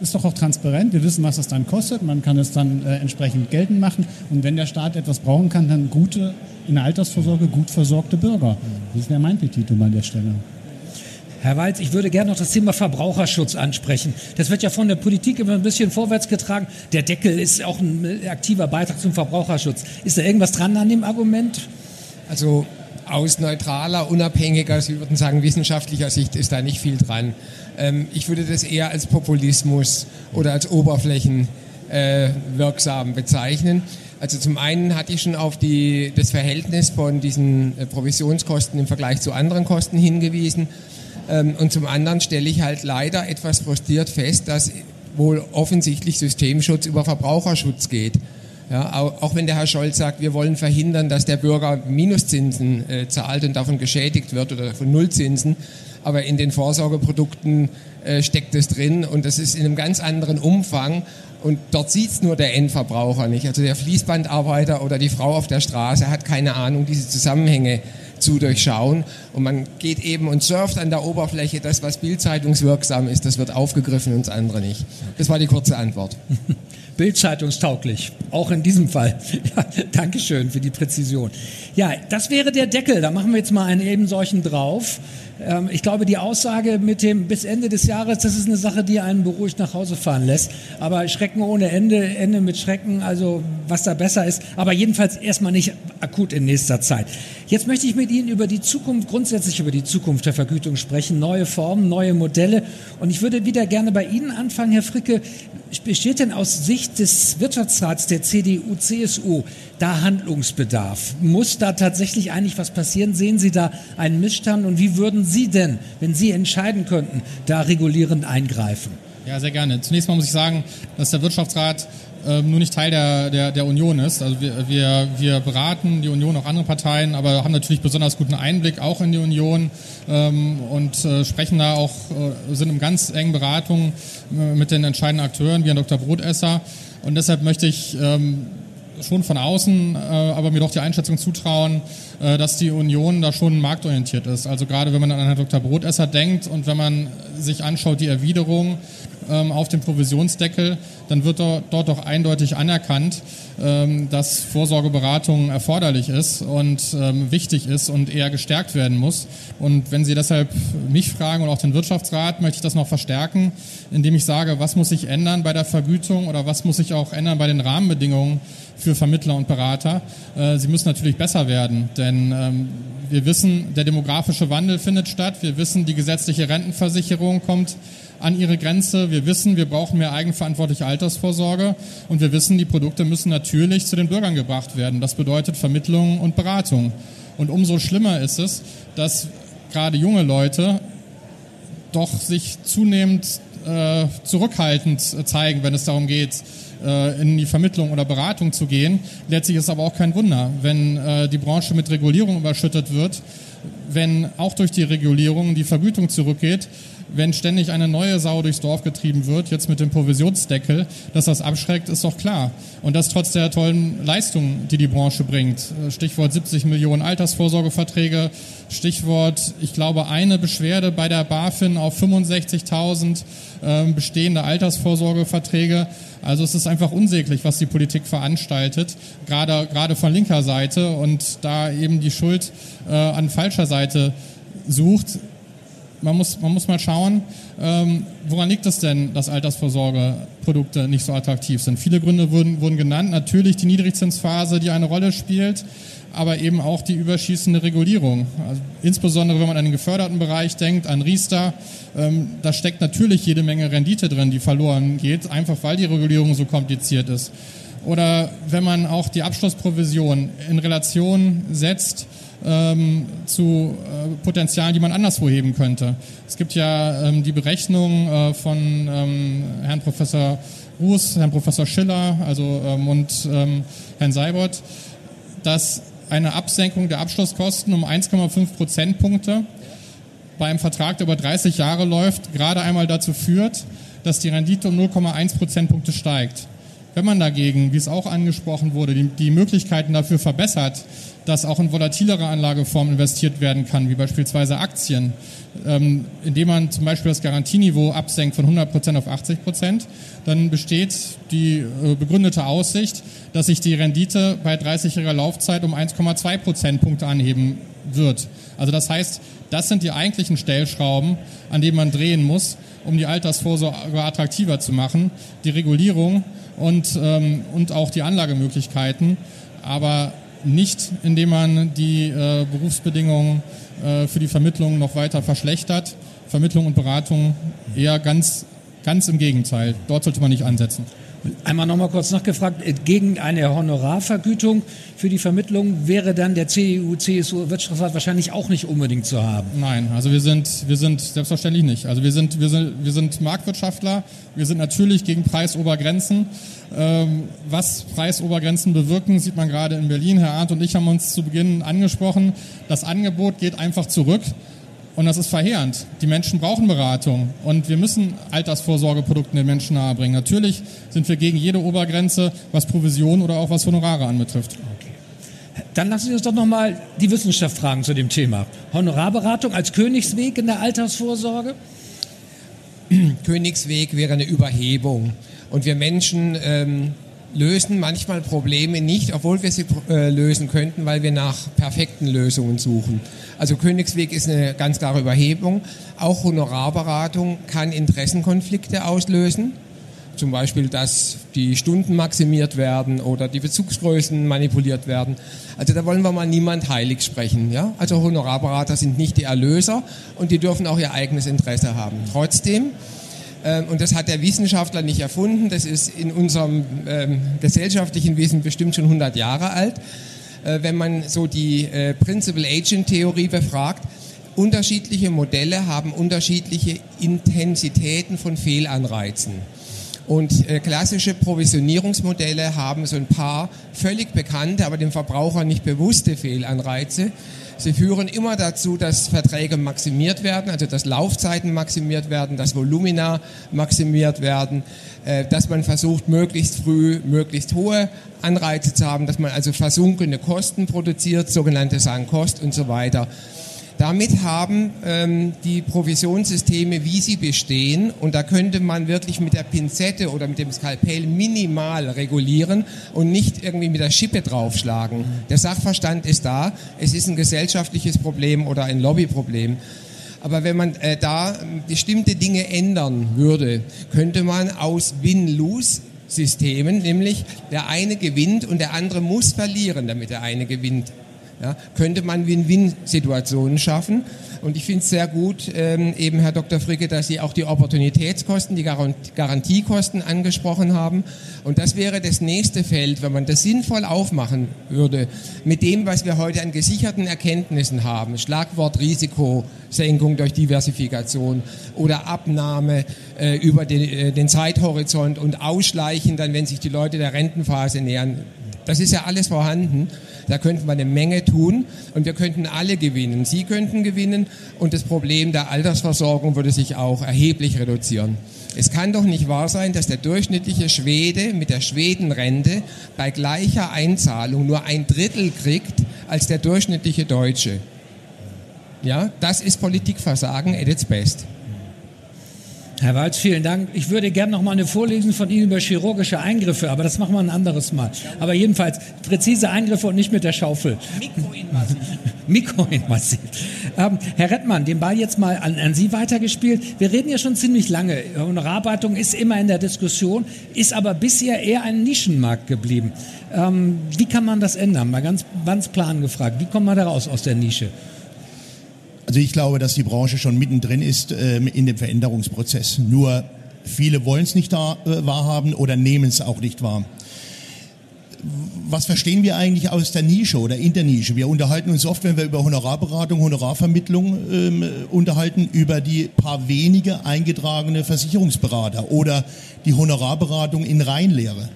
ist doch auch transparent. Wir wissen, was das dann kostet. Man kann es dann äh, entsprechend geltend machen. Und wenn der Staat etwas brauchen kann, dann gute, in der Altersvorsorge gut versorgte Bürger. Das wäre mein Petitum an der Stelle. Herr Walz, ich würde gerne noch das Thema Verbraucherschutz ansprechen. Das wird ja von der Politik immer ein bisschen vorwärts getragen. Der Deckel ist auch ein aktiver Beitrag zum Verbraucherschutz. Ist da irgendwas dran an dem Argument? Also aus neutraler, unabhängiger, Sie würden sagen wissenschaftlicher Sicht ist da nicht viel dran. Ähm, ich würde das eher als Populismus oder als oberflächenwirksam äh, bezeichnen. Also zum einen hatte ich schon auf die, das Verhältnis von diesen äh, Provisionskosten im Vergleich zu anderen Kosten hingewiesen. Ähm, und zum anderen stelle ich halt leider etwas frustriert fest, dass wohl offensichtlich Systemschutz über Verbraucherschutz geht. Ja, auch, wenn der Herr Scholz sagt, wir wollen verhindern, dass der Bürger Minuszinsen äh, zahlt und davon geschädigt wird oder von Nullzinsen, aber in den Vorsorgeprodukten äh, steckt es drin und das ist in einem ganz anderen Umfang und dort sieht es nur der Endverbraucher nicht. Also der Fließbandarbeiter oder die Frau auf der Straße hat keine Ahnung, diese Zusammenhänge zu durchschauen. Und man geht eben und surft an der Oberfläche. Das, was bildzeitungswirksam ist, das wird aufgegriffen und das andere nicht. Das war die kurze Antwort. <laughs> Bildzeitungstauglich, auch in diesem Fall. <laughs> Ja, Dankeschön für die Präzision. Ja, das wäre der Deckel. Da machen wir jetzt mal einen eben solchen drauf. Ähm, ich glaube, die Aussage mit dem bis Ende des Jahres, das ist eine Sache, die einen beruhigt nach Hause fahren lässt. Aber Schrecken ohne Ende, Ende mit Schrecken, also was da besser ist. Aber jedenfalls erstmal nicht akut in nächster Zeit. Jetzt möchte ich mit Ihnen über die Zukunft, grundsätzlich über die Zukunft der Vergütung sprechen. Neue Formen, neue Modelle. Und ich würde wieder gerne bei Ihnen anfangen, Herr Fricke. Besteht denn aus Sicht des Wirtschaftsrats der CDU, CSU da Handlungsbedarf? Muss da tatsächlich eigentlich was passieren? Sehen Sie da einen Missstand? Und wie würden Sie denn, wenn Sie entscheiden könnten, da regulierend eingreifen? Ja, sehr gerne. Zunächst mal muss ich sagen, dass der Wirtschaftsrat äh, nur nicht Teil der, der, der Union ist. Also wir, wir, wir beraten die Union, auch andere Parteien, aber haben natürlich besonders guten Einblick auch in die Union ähm, und äh, sprechen da auch, äh, sind in ganz engen Beratungen äh, mit den entscheidenden Akteuren, wie Herrn Dr. Brotesser. Und deshalb möchte ich ähm, schon von außen, äh, aber mir doch die Einschätzung zutrauen, äh, dass die Union da schon marktorientiert ist. Also gerade wenn man an Herrn Dr. Brotesser denkt und wenn man sich anschaut, die Erwiderung ähm, auf dem Provisionsdeckel, dann wird dort, doch eindeutig anerkannt, ähm, dass Vorsorgeberatung erforderlich ist und ähm, wichtig ist und eher gestärkt werden muss. Und wenn Sie deshalb mich fragen und auch den Wirtschaftsrat, möchte ich das noch verstärken, indem ich sage, was muss sich ändern bei der Vergütung oder was muss sich auch ändern bei den Rahmenbedingungen für Vermittler und Berater. Äh, sie müssen natürlich besser werden, denn ähm, wir wissen, der demografische Wandel findet statt. Wir wissen, die gesetzliche Rentenversicherung kommt an ihre Grenze. Wir wissen, wir brauchen mehr eigenverantwortliche Altersvorsorge und wir wissen, die Produkte müssen natürlich zu den Bürgern gebracht werden. Das bedeutet Vermittlung und Beratung. Und umso schlimmer ist es, dass gerade junge Leute doch sich zunehmend äh, zurückhaltend zeigen, wenn es darum geht, äh, in die Vermittlung oder Beratung zu gehen. Letztlich ist aber auch kein Wunder, wenn äh, die Branche mit Regulierung überschüttet wird, wenn auch durch die Regulierung die Vergütung zurückgeht, wenn ständig eine neue Sau durchs Dorf getrieben wird, jetzt mit dem Provisionsdeckel, dass das abschreckt, ist doch klar. Und das trotz der tollen Leistungen, die die Branche bringt. Stichwort 70 Millionen Altersvorsorgeverträge, Stichwort, ich glaube, eine Beschwerde bei der BaFin auf 65.000 äh, bestehende Altersvorsorgeverträge. Also es ist einfach unsäglich, was die Politik veranstaltet, gerade, gerade von linker Seite und da eben die Schuld äh, an falscher Seite sucht man muss, man muss mal schauen, ähm, woran liegt es denn, dass Altersvorsorgeprodukte nicht so attraktiv sind? Viele Gründe wurden, wurden genannt. Natürlich die Niedrigzinsphase, die eine Rolle spielt, aber eben auch die überschießende Regulierung. Also insbesondere wenn man an den geförderten Bereich denkt, an Riester, ähm, da steckt natürlich jede Menge Rendite drin, die verloren geht, einfach weil die Regulierung so kompliziert ist. Oder wenn man auch die Abschlussprovision in Relation setzt, ähm, zu äh, Potenzialen, die man anderswo heben könnte. Es gibt ja ähm, die Berechnung äh, von ähm, Herrn Professor Ruß, Herrn Professor Schiller also, ähm, und ähm, Herrn Seibert, dass eine Absenkung der Abschlusskosten um 1,5 Prozentpunkte bei einem Vertrag, der über 30 Jahre läuft, gerade einmal dazu führt, dass die Rendite um 0,1 Prozentpunkte steigt. Wenn man dagegen, wie es auch angesprochen wurde, die, die Möglichkeiten dafür verbessert, dass auch in volatilere Anlageformen investiert werden kann, wie beispielsweise Aktien, ähm, indem man zum Beispiel das Garantieniveau absenkt von 100 Prozent auf 80 Prozent, dann besteht die äh, begründete Aussicht, dass sich die Rendite bei 30-jähriger Laufzeit um 1,2 Prozentpunkte anheben wird. Also das heißt, das sind die eigentlichen Stellschrauben, an denen man drehen muss, um die Altersvorsorge attraktiver zu machen. Die Regulierung und, ähm, und auch die Anlagemöglichkeiten. Aber nicht, indem man die äh, Berufsbedingungen äh, für die Vermittlung noch weiter verschlechtert. Vermittlung und Beratung eher ganz, ganz im Gegenteil. Dort sollte man nicht ansetzen. Einmal noch mal kurz nachgefragt, äh, gegen eine Honorarvergütung für die Vermittlung wäre dann der CDU, CSU Wirtschaftsrat wahrscheinlich auch nicht unbedingt zu haben. Nein, also wir sind, wir sind selbstverständlich nicht. Also wir sind, wir sind, wir sind Marktwirtschaftler. Wir sind natürlich gegen Preisobergrenzen. Ähm, was Preisobergrenzen bewirken, sieht man gerade in Berlin. Herr Arndt und ich haben uns zu Beginn angesprochen. Das Angebot geht einfach zurück. Und das ist verheerend. Die Menschen brauchen Beratung und wir müssen Altersvorsorgeprodukte den Menschen nahebringen. Natürlich sind wir gegen jede Obergrenze, was Provision oder auch was Honorare anbetrifft. Okay. Dann lassen Sie uns doch nochmal die Wissenschaft fragen zu dem Thema. Honorarberatung als Königsweg in der Altersvorsorge? <clears throat> Königsweg wäre eine Überhebung. Und wir Menschen ähm, lösen manchmal Probleme nicht, obwohl wir sie äh, lösen könnten, weil wir nach perfekten Lösungen suchen. Also Königsweg ist eine ganz klare Überhebung. Auch Honorarberatung kann Interessenkonflikte auslösen. Zum Beispiel, dass die Stunden maximiert werden oder die Bezugsgrößen manipuliert werden. Also da wollen wir mal niemand heilig sprechen. Ja? Also Honorarberater sind nicht die Erlöser und die dürfen auch ihr eigenes Interesse haben. Trotzdem und das hat der Wissenschaftler nicht erfunden, das ist in unserem ähm, gesellschaftlichen Wissen bestimmt schon 100 Jahre alt. Äh, wenn man so die äh, Principal-Agent-Theorie befragt, unterschiedliche Modelle haben unterschiedliche Intensitäten von Fehlanreizen. Und äh, klassische Provisionierungsmodelle haben so ein paar völlig bekannte, aber dem Verbraucher nicht bewusste Fehlanreize. Sie führen immer dazu, dass Verträge maximiert werden, also dass Laufzeiten maximiert werden, dass Volumina maximiert werden, äh, dass man versucht, möglichst früh möglichst hohe Anreize zu haben, dass man also versunkene Kosten produziert, sogenannte Sankost und so weiter. Damit haben ähm, die Provisionssysteme, wie sie bestehen, und da könnte man wirklich mit der Pinzette oder mit dem Skalpell minimal regulieren und nicht irgendwie mit der Schippe draufschlagen. Der Sachverstand ist da, es ist ein gesellschaftliches Problem oder ein Lobbyproblem. Aber wenn man äh, da bestimmte Dinge ändern würde, könnte man aus Win-Lose Systemen, nämlich der eine gewinnt und der andere muss verlieren, damit der eine gewinnt, ja, könnte man Win-Win-Situationen schaffen. Und ich finde es sehr gut, ähm, eben Herr Dr. Fricke, dass Sie auch die Opportunitätskosten, die Garantiekosten angesprochen haben. Und das wäre das nächste Feld, wenn man das sinnvoll aufmachen würde, mit dem, was wir heute an gesicherten Erkenntnissen haben. Schlagwort Risikosenkung durch Diversifikation oder Abnahme äh, über den, äh, den Zeithorizont und Ausschleichen dann, wenn sich die Leute der Rentenphase nähern. Das ist ja alles vorhanden. Da könnten wir eine Menge tun und wir könnten alle gewinnen. Sie könnten gewinnen und das Problem der Altersversorgung würde sich auch erheblich reduzieren. Es kann doch nicht wahr sein, dass der durchschnittliche Schwede mit der Schwedenrente bei gleicher Einzahlung nur ein Drittel kriegt als der durchschnittliche Deutsche. Ja, das ist Politikversagen at its best. Herr Walz, vielen Dank. Ich würde gerne noch mal eine Vorlesung von Ihnen über chirurgische Eingriffe, aber das machen wir ein anderes Mal. Aber jedenfalls präzise Eingriffe und nicht mit der Schaufel. Mikroinvasiv. <laughs> Mikroinvasiv. Ähm, Herr Rettmann, den Ball jetzt mal an, an Sie weitergespielt. Wir reden ja schon ziemlich lange. Honorarberatung ist immer in der Diskussion, ist aber bisher eher ein Nischenmarkt geblieben. Ähm, wie kann man das ändern? Mal ganz, ganz plan gefragt. Wie kommt man da raus aus der Nische? Also ich glaube, dass die Branche schon mittendrin ist äh, in dem Veränderungsprozess. Nur viele wollen es nicht da, äh, wahrhaben oder nehmen es auch nicht wahr. Was verstehen wir eigentlich aus der Nische oder in der Nische? Wir unterhalten uns oft, wenn wir über Honorarberatung, Honorarvermittlung ähm, unterhalten, über die paar wenige eingetragene Versicherungsberater oder die Honorarberatung in Reinlehre.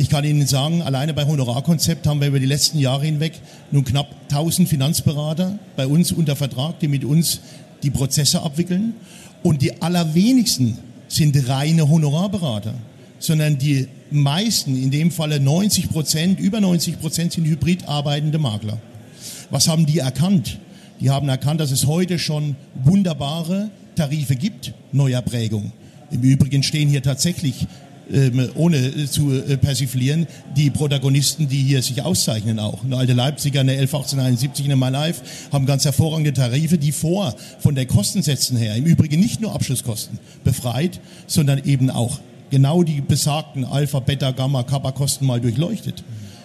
Ich kann Ihnen sagen, alleine bei Honorarkonzept haben wir über die letzten Jahre hinweg nun knapp 1000 Finanzberater bei uns unter Vertrag, die mit uns die Prozesse abwickeln. Und die allerwenigsten sind reine Honorarberater, sondern die meisten, in dem Falle 90 Prozent, über 90 Prozent sind hybrid arbeitende Makler. Was haben die erkannt? Die haben erkannt, dass es heute schon wunderbare Tarife gibt, neuer Prägung. Im Übrigen stehen hier tatsächlich ohne äh, zu äh, persiflieren, die Protagonisten, die hier sich auszeichnen auch. Eine alte Leipziger, eine 111871 in My Life haben ganz hervorragende Tarife, die vor von der Kostensätzen her, im Übrigen nicht nur Abschlusskosten, befreit, sondern eben auch genau die besagten Alpha, Beta, Gamma, Kappa Kosten mal durchleuchtet.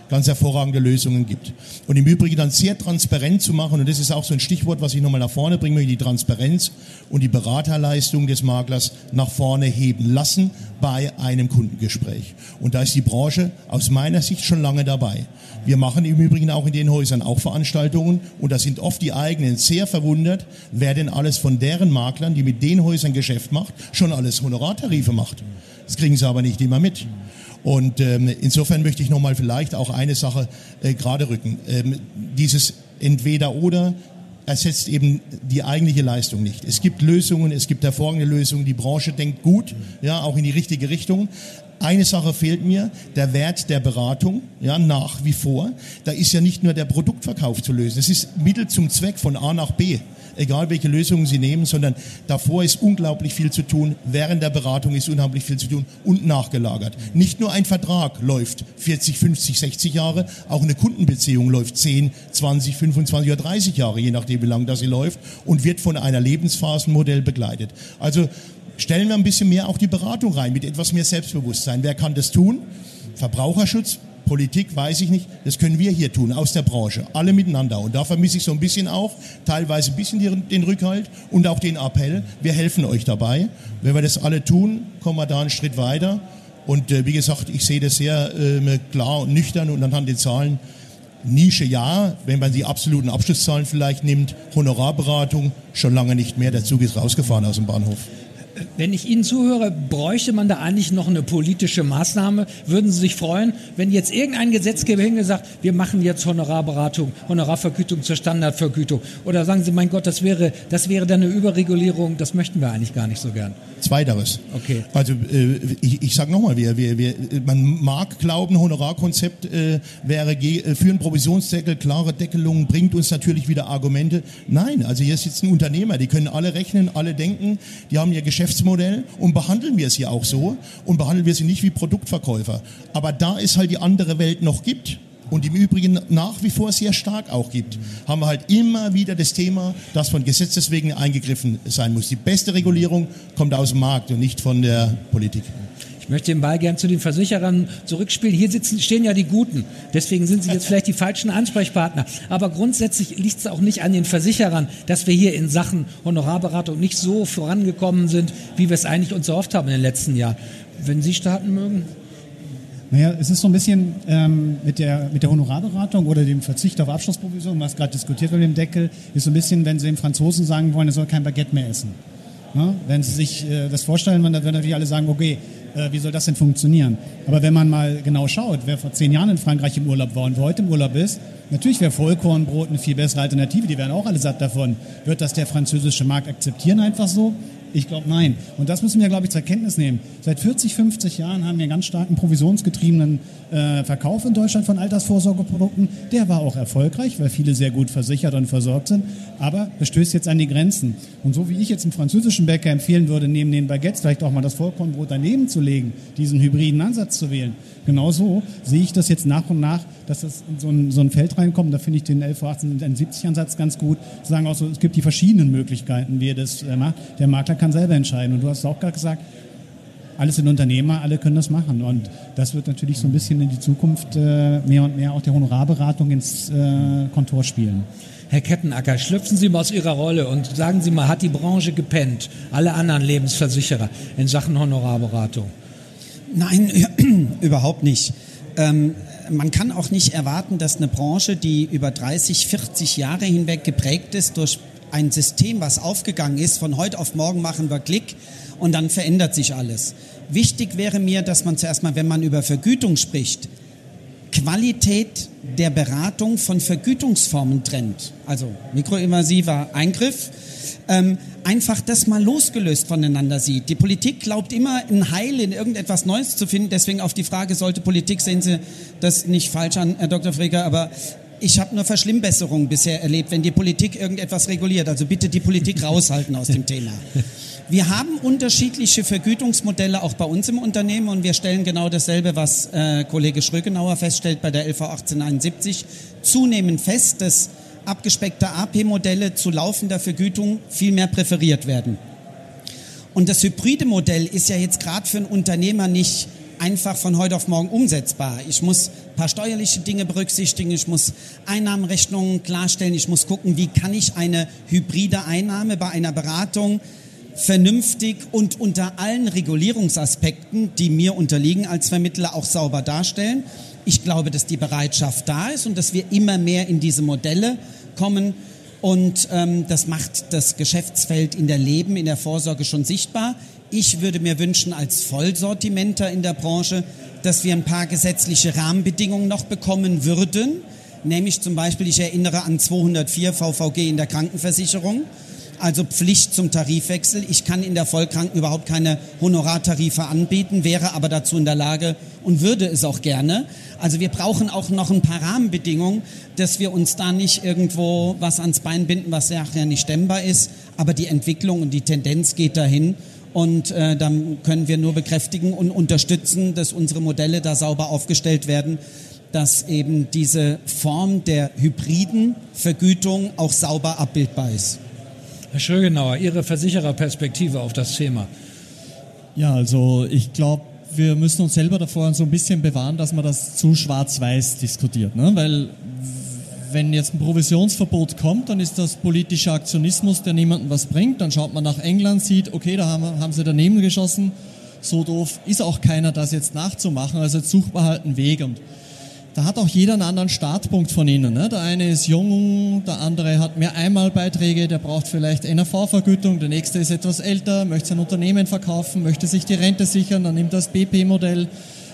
Ganz hervorragende Lösungen gibt. Und im Übrigen dann sehr transparent zu machen, und das ist auch so ein Stichwort, was ich nochmal nach vorne bringen möchte, die Transparenz und die Beraterleistung des Maklers nach vorne heben lassen bei einem Kundengespräch. Und da ist die Branche aus meiner Sicht schon lange dabei. Wir machen im Übrigen auch in den Häusern auch Veranstaltungen und da sind oft die eigenen sehr verwundert, wer denn alles von deren Maklern, die mit den Häusern Geschäft macht, schon alles Honorartarife macht. Das kriegen sie aber nicht immer mit. Und ähm, insofern möchte ich nochmal vielleicht auch eine Sache äh, gerade rücken. Ähm, dieses Entweder-Oder ersetzt eben die eigentliche Leistung nicht. Es gibt Lösungen, es gibt hervorragende Lösungen, die Branche denkt gut, ja, auch in die richtige Richtung. Eine Sache fehlt mir, der Wert der Beratung, ja, nach wie vor. Da ist ja nicht nur der Produktverkauf zu lösen. Es ist Mittel zum Zweck von A nach B egal welche Lösungen Sie nehmen, sondern davor ist unglaublich viel zu tun, während der Beratung ist unglaublich viel zu tun und nachgelagert. Nicht nur ein Vertrag läuft 40, 50, 60 Jahre, auch eine Kundenbeziehung läuft 10, 20, 25 oder 30 Jahre, je nachdem wie lange das sie läuft und wird von einer Lebensphasenmodell begleitet. Also stellen wir ein bisschen mehr auch die Beratung rein, mit etwas mehr Selbstbewusstsein. Wer kann das tun? Verbraucherschutz, Politik weiß ich nicht, das können wir hier tun, aus der Branche, alle miteinander. Und da vermisse ich so ein bisschen auch, teilweise ein bisschen den Rückhalt und auch den Appell, wir helfen euch dabei. Wenn wir das alle tun, kommen wir da einen Schritt weiter. Und äh, wie gesagt, ich sehe das sehr äh, klar und nüchtern und anhand den Zahlen. Nische ja, wenn man die absoluten Abschlusszahlen vielleicht nimmt, Honorarberatung schon lange nicht mehr. Der Zug ist rausgefahren aus dem Bahnhof. Wenn ich Ihnen zuhöre, bräuchte man da eigentlich noch eine politische Maßnahme? Würden Sie sich freuen, wenn jetzt irgendein Gesetzgeber hingesagt, wir machen jetzt Honorarberatung, Honorarvergütung zur Standardvergütung? Oder sagen Sie, mein Gott, das wäre, das wäre dann eine Überregulierung, das möchten wir eigentlich gar nicht so gern. Zweiteres. Okay. Also äh, ich, ich sage nochmal, wir, wir, wir, man mag glauben, Honorarkonzept äh, wäre äh, für einen Provisionsdeckel, klare Deckelungen, bringt uns natürlich wieder Argumente. Nein, also hier sitzen Unternehmer, die können alle rechnen, alle denken, die haben ihr Geschäftsmodell und behandeln wir es hier auch so und behandeln wir sie nicht wie Produktverkäufer. Aber da es halt die andere Welt noch gibt, und im Übrigen nach wie vor sehr stark auch gibt, haben wir halt immer wieder das Thema, dass von Gesetzes wegen eingegriffen sein muss. Die beste Regulierung kommt aus dem Markt und nicht von der Politik. Ich möchte den Ball gern zu den Versicherern zurückspielen. Hier sitzen, stehen ja die Guten. Deswegen sind Sie jetzt vielleicht die falschen Ansprechpartner. Aber grundsätzlich liegt es auch nicht an den Versicherern, dass wir hier in Sachen Honorarberatung nicht so vorangekommen sind, wie wir es eigentlich uns erhofft haben in den letzten Jahren. Wenn Sie starten mögen. Naja, es ist so ein bisschen ähm, mit, der, mit der Honorarberatung oder dem Verzicht auf Abschlussprovision, was gerade diskutiert wird mit dem Deckel, ist so ein bisschen, wenn Sie den Franzosen sagen wollen, er soll kein Baguette mehr essen. Ne? Wenn Sie sich äh, das vorstellen, dann würden natürlich alle sagen, okay, äh, wie soll das denn funktionieren? Aber wenn man mal genau schaut, wer vor zehn Jahren in Frankreich im Urlaub war und wer heute im Urlaub ist, natürlich wäre Vollkornbrot eine viel bessere Alternative, die wären auch alle satt davon. Wird das der französische Markt akzeptieren einfach so? Ich glaube, nein. Und das müssen wir, glaube ich, zur Kenntnis nehmen. Seit 40, 50 Jahren haben wir einen ganz starken provisionsgetriebenen äh, Verkauf in Deutschland von Altersvorsorgeprodukten. Der war auch erfolgreich, weil viele sehr gut versichert und versorgt sind. Aber es stößt jetzt an die Grenzen. Und so wie ich jetzt im französischen Bäcker empfehlen würde, neben den Baguettes vielleicht auch mal das Vollkornbrot daneben zu legen, diesen hybriden Ansatz zu wählen. Genauso sehe ich das jetzt nach und nach, dass das in so ein, so ein Feld reinkommt. Da finde ich den 11 1870 Ansatz ganz gut. Zu sagen auch so, es gibt die verschiedenen Möglichkeiten, wie er das äh, macht. Der Makler kann kann selber entscheiden. Und du hast auch gerade gesagt, alles sind Unternehmer, alle können das machen. Und das wird natürlich so ein bisschen in die Zukunft äh, mehr und mehr auch der Honorarberatung ins äh, Kontor spielen. Herr Kettenacker, schlüpfen Sie mal aus Ihrer Rolle und sagen Sie mal, hat die Branche gepennt, alle anderen Lebensversicherer in Sachen Honorarberatung? Nein, <clears throat> überhaupt nicht. Ähm, man kann auch nicht erwarten, dass eine Branche, die über 30, 40 Jahre hinweg geprägt ist durch ein System, was aufgegangen ist, von heute auf morgen machen wir Klick und dann verändert sich alles. Wichtig wäre mir, dass man zuerst mal, wenn man über Vergütung spricht, Qualität der Beratung von Vergütungsformen trennt. Also mikroinvasiver Eingriff, ähm, einfach das mal losgelöst voneinander sieht. Die Politik glaubt immer, ein Heil in irgendetwas Neues zu finden. Deswegen auf die Frage, sollte Politik, sehen Sie das nicht falsch an, Herr Dr. Freger, aber ich habe nur Verschlimmbesserungen bisher erlebt, wenn die Politik irgendetwas reguliert. Also bitte die Politik <laughs> raushalten aus dem Thema. Wir haben unterschiedliche Vergütungsmodelle auch bei uns im Unternehmen und wir stellen genau dasselbe, was äh, Kollege Schrögenauer feststellt bei der LV 1871, zunehmend fest, dass abgespeckte AP-Modelle zu laufender Vergütung viel mehr präferiert werden. Und das hybride Modell ist ja jetzt gerade für einen Unternehmer nicht einfach von heute auf morgen umsetzbar. Ich muss ein paar steuerliche Dinge berücksichtigen, ich muss Einnahmenrechnungen klarstellen, ich muss gucken, wie kann ich eine hybride Einnahme bei einer Beratung vernünftig und unter allen Regulierungsaspekten, die mir unterliegen als Vermittler, auch sauber darstellen. Ich glaube, dass die Bereitschaft da ist und dass wir immer mehr in diese Modelle kommen. Und ähm, das macht das Geschäftsfeld in der Leben, in der Vorsorge schon sichtbar. Ich würde mir wünschen, als Vollsortimenter in der Branche, dass wir ein paar gesetzliche Rahmenbedingungen noch bekommen würden. Nämlich zum Beispiel, ich erinnere an 204 VVG in der Krankenversicherung also Pflicht zum Tarifwechsel. Ich kann in der Vollkranken überhaupt keine Honorartarife anbieten, wäre aber dazu in der Lage und würde es auch gerne. Also wir brauchen auch noch ein paar Rahmenbedingungen, dass wir uns da nicht irgendwo was ans Bein binden, was ja nicht stemmbar ist. Aber die Entwicklung und die Tendenz geht dahin. Und äh, dann können wir nur bekräftigen und unterstützen, dass unsere Modelle da sauber aufgestellt werden, dass eben diese Form der hybriden Vergütung auch sauber abbildbar ist. Herr Schrögenauer, Ihre Versichererperspektive auf das Thema. Ja, also ich glaube, wir müssen uns selber davor so ein bisschen bewahren, dass man das zu schwarz-weiß diskutiert. Ne? Weil wenn jetzt ein Provisionsverbot kommt, dann ist das politischer Aktionismus, der niemandem was bringt. Dann schaut man nach England, sieht, okay, da haben, haben sie daneben geschossen. So doof ist auch keiner, das jetzt nachzumachen. Also jetzt sucht man halt einen Weg. Und da hat auch jeder einen anderen Startpunkt von Ihnen. Ne? Der eine ist jung, der andere hat mehr Einmalbeiträge, der braucht vielleicht NRV-Vergütung, der nächste ist etwas älter, möchte sein Unternehmen verkaufen, möchte sich die Rente sichern, dann nimmt das BP-Modell.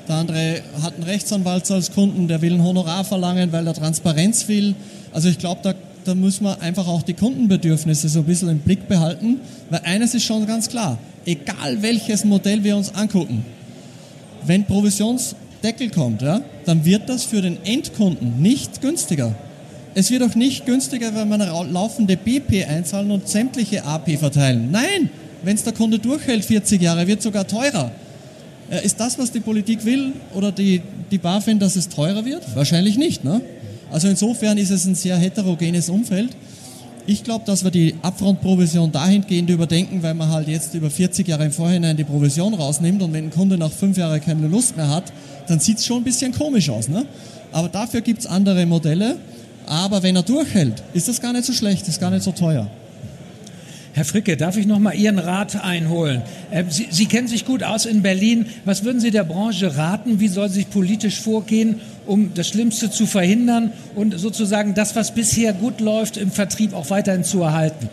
Der andere hat einen Rechtsanwalt als Kunden, der will ein Honorar verlangen, weil er Transparenz will. Also ich glaube, da, da muss man einfach auch die Kundenbedürfnisse so ein bisschen im Blick behalten, weil eines ist schon ganz klar, egal welches Modell wir uns angucken, wenn Provisions Deckel kommt, ja, dann wird das für den Endkunden nicht günstiger. Es wird auch nicht günstiger, wenn man laufende BP einzahlen und sämtliche AP verteilen. Nein, wenn es der Kunde durchhält 40 Jahre, wird sogar teurer. Äh, ist das, was die Politik will oder die, die BaFin, dass es teurer wird? Wahrscheinlich nicht. Ne? Also insofern ist es ein sehr heterogenes Umfeld. Ich glaube, dass wir die Upfront-Provision dahingehend überdenken, weil man halt jetzt über 40 Jahre im Vorhinein die Provision rausnimmt und wenn ein Kunde nach fünf Jahren keine Lust mehr hat, dann sieht es schon ein bisschen komisch aus. Ne? Aber dafür gibt es andere Modelle. Aber wenn er durchhält, ist das gar nicht so schlecht, ist gar nicht so teuer. Herr Fricke, darf ich noch mal Ihren Rat einholen? Ähm, Sie, Sie, kennen sich gut aus in Berlin. Was würden Sie der Branche raten? Wie soll sich politisch vorgehen, um das Schlimmste zu verhindern und sozusagen das, was bisher gut läuft, im Vertrieb auch weiterhin zu erhalten?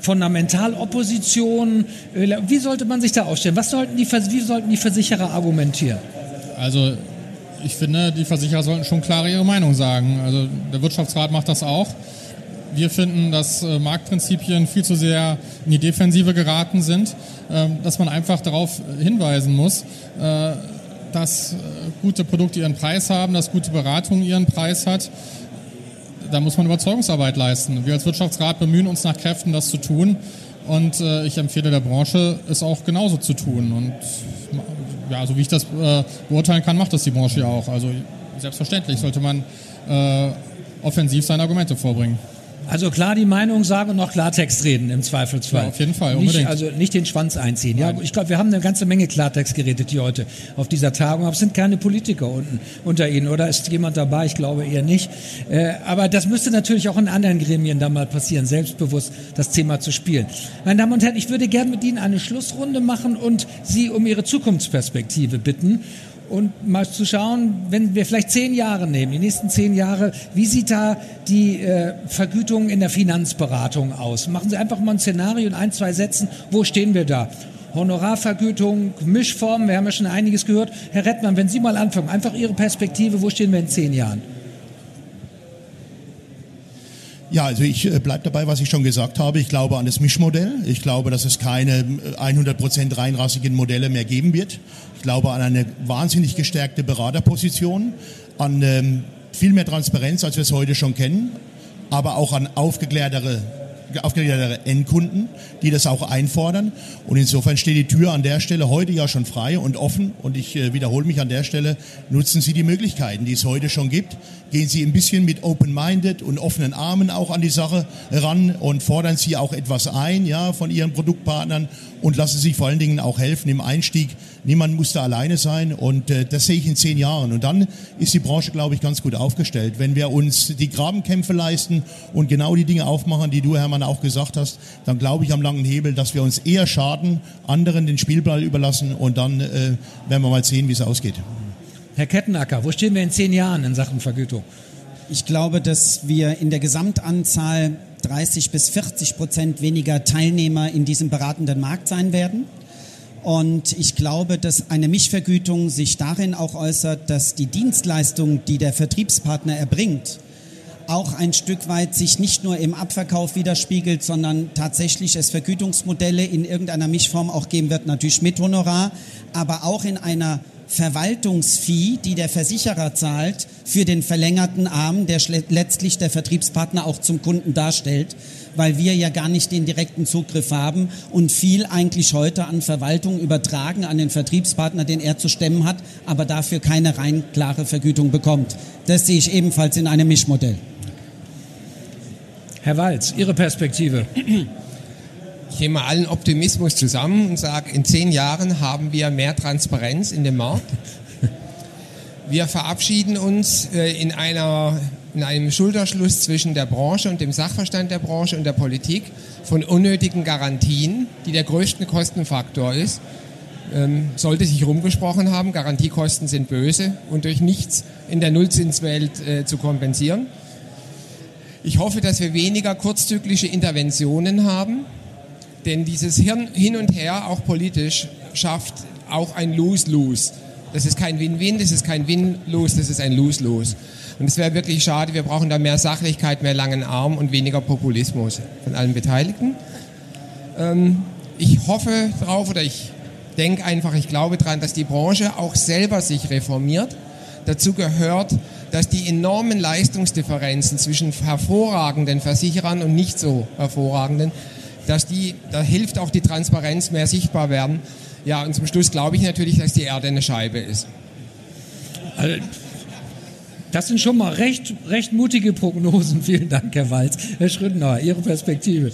Fundamentalopposition, äh, wie sollte man sich da aufstellen? Was sollten die, wie sollten die Versicherer argumentieren? Also ich finde, die Versicherer sollten schon klar ihre Meinung sagen. Also der Wirtschaftsrat macht das auch. Wir finden, dass äh, Marktprinzipien viel zu sehr in die Defensive geraten sind, äh, dass man einfach darauf hinweisen muss, äh, dass äh, gute Produkte ihren Preis haben, dass gute Beratung ihren Preis hat. Da muss man Überzeugungsarbeit leisten. Wir als Wirtschaftsrat bemühen uns nach Kräften, das zu tun. Und äh, ich empfehle der Branche, es auch genauso zu tun. Und ja, so wie ich das äh, beurteilen kann, macht das die Branche ja auch. Also selbstverständlich sollte man äh, offensiv seine Argumente vorbringen. Also klar die Meinung sagen und noch Klartext reden im Zweifelsfall. Ja, auf jeden Fall, unbedingt. Nicht, also nicht den Schwanz einziehen. Ja, ich glaube, wir haben eine ganze Menge Klartext geredet hier heute auf dieser Tagung, aber es sind keine Politiker unten unter Ihnen, oder ist jemand dabei? Ich glaube eher nicht. Äh, aber das müsste natürlich auch in anderen Gremien da mal passieren, selbstbewusst das Thema zu spielen. Meine Damen und Herren, ich würde gerne mit Ihnen eine Schlussrunde machen und Sie um Ihre Zukunftsperspektive bitten und mal zu schauen, wenn wir vielleicht zehn Jahre nehmen, die nächsten zehn Jahre, wie sieht da die äh, Vergütung in der Finanzberatung aus? Machen Sie einfach mal ein Szenario in ein, zwei Sätzen, wo stehen wir da? Honorarvergütung, Mischformen, wir haben ja schon einiges gehört. Herr Rettmann, wenn Sie mal anfangen, einfach Ihre Perspektive, wo stehen wir in zehn Jahren? Ja, also ich äh, bleibe dabei, was ich schon gesagt habe. Ich glaube an das Mischmodell. Ich glaube, dass es keine 100% äh, reinrassigen Modelle mehr geben wird. Ich glaube an eine wahnsinnig gestärkte Beraterposition, an ähm, viel mehr Transparenz, als wir es heute schon kennen, aber auch an aufgeklärtere aufgeklärtere Endkunden, die das auch einfordern. Und insofern steht die Tür an der Stelle heute ja schon frei und offen. Und ich äh, wiederhole mich an der Stelle, nutzen Sie die Möglichkeiten, die es heute schon gibt. Gehen Sie ein bisschen mit open-minded und offenen Armen auch an die Sache ran und fordern Sie auch etwas ein, ja, von Ihren Produktpartnern und lassen sich vor allen Dingen auch helfen im Einstieg. Niemand muss da alleine sein und äh, das sehe ich in zehn Jahren. Und dann ist die Branche, glaube ich, ganz gut aufgestellt. Wenn wir uns die Grabenkämpfe leisten und genau die Dinge aufmachen, die du, Hermann, auch gesagt hast, dann glaube ich am langen Hebel, dass wir uns eher schaden, anderen den Spielball überlassen und dann äh, werden wir mal sehen, wie es ausgeht. Herr Kettenacker, wo stehen wir in zehn Jahren in Sachen Vergütung? Ich glaube, dass wir in der Gesamtanzahl 30 bis 40 Prozent weniger Teilnehmer in diesem beratenden Markt sein werden. Und ich glaube, dass eine Mischvergütung sich darin auch äußert, dass die Dienstleistung, die der Vertriebspartner erbringt, auch ein Stück weit sich nicht nur im Abverkauf widerspiegelt, sondern tatsächlich es Vergütungsmodelle in irgendeiner Mischform auch geben wird, natürlich mit Honorar, aber auch in einer Verwaltungsfee, die der Versicherer zahlt für den verlängerten Arm, der letztlich der Vertriebspartner auch zum Kunden darstellt, weil wir ja gar nicht den direkten Zugriff haben und viel eigentlich heute an Verwaltung übertragen an den Vertriebspartner, den er zu stemmen hat, aber dafür keine rein klare Vergütung bekommt. Das sehe ich ebenfalls in einem Mischmodell. Herr Walz, Ihre Perspektive. Ich nehme allen Optimismus zusammen und sage, in zehn Jahren haben wir mehr Transparenz in dem Markt. Wir verabschieden uns äh, in, einer, in einem Schulterschluss zwischen der Branche und dem Sachverstand der Branche und der Politik von unnötigen Garantien, die der größte Kostenfaktor ist. Ähm, sollte sich rumgesprochen haben, Garantiekosten sind böse und durch nichts in der Nullzinswelt äh, zu kompensieren. Ich hoffe, dass wir weniger kurzzyklische Interventionen haben, denn dieses Hirn hin und her, auch politisch, schafft auch ein Lose-Lose. Das ist kein Win-Win, das ist kein Win-Lose, das ist ein Lose-Lose. Und es wäre wirklich schade, wir brauchen da mehr Sachlichkeit, mehr langen Arm und weniger Populismus von allen Beteiligten. Ähm, ich hoffe drauf oder ich denke einfach, ich glaube daran, dass die Branche auch selber sich reformiert. Dazu gehört, dass die enormen Leistungsdifferenzen zwischen hervorragenden Versicherern und nicht so hervorragenden dass die, da hilft auch die Transparenz mehr sichtbar werden. Ja, und zum Schluss glaube ich natürlich, dass die Erde eine Scheibe ist. Also, das sind schon mal recht, recht mutige Prognosen. <laughs> Vielen Dank, Herr Walz. Herr Schrödenauer, Ihre Perspektive.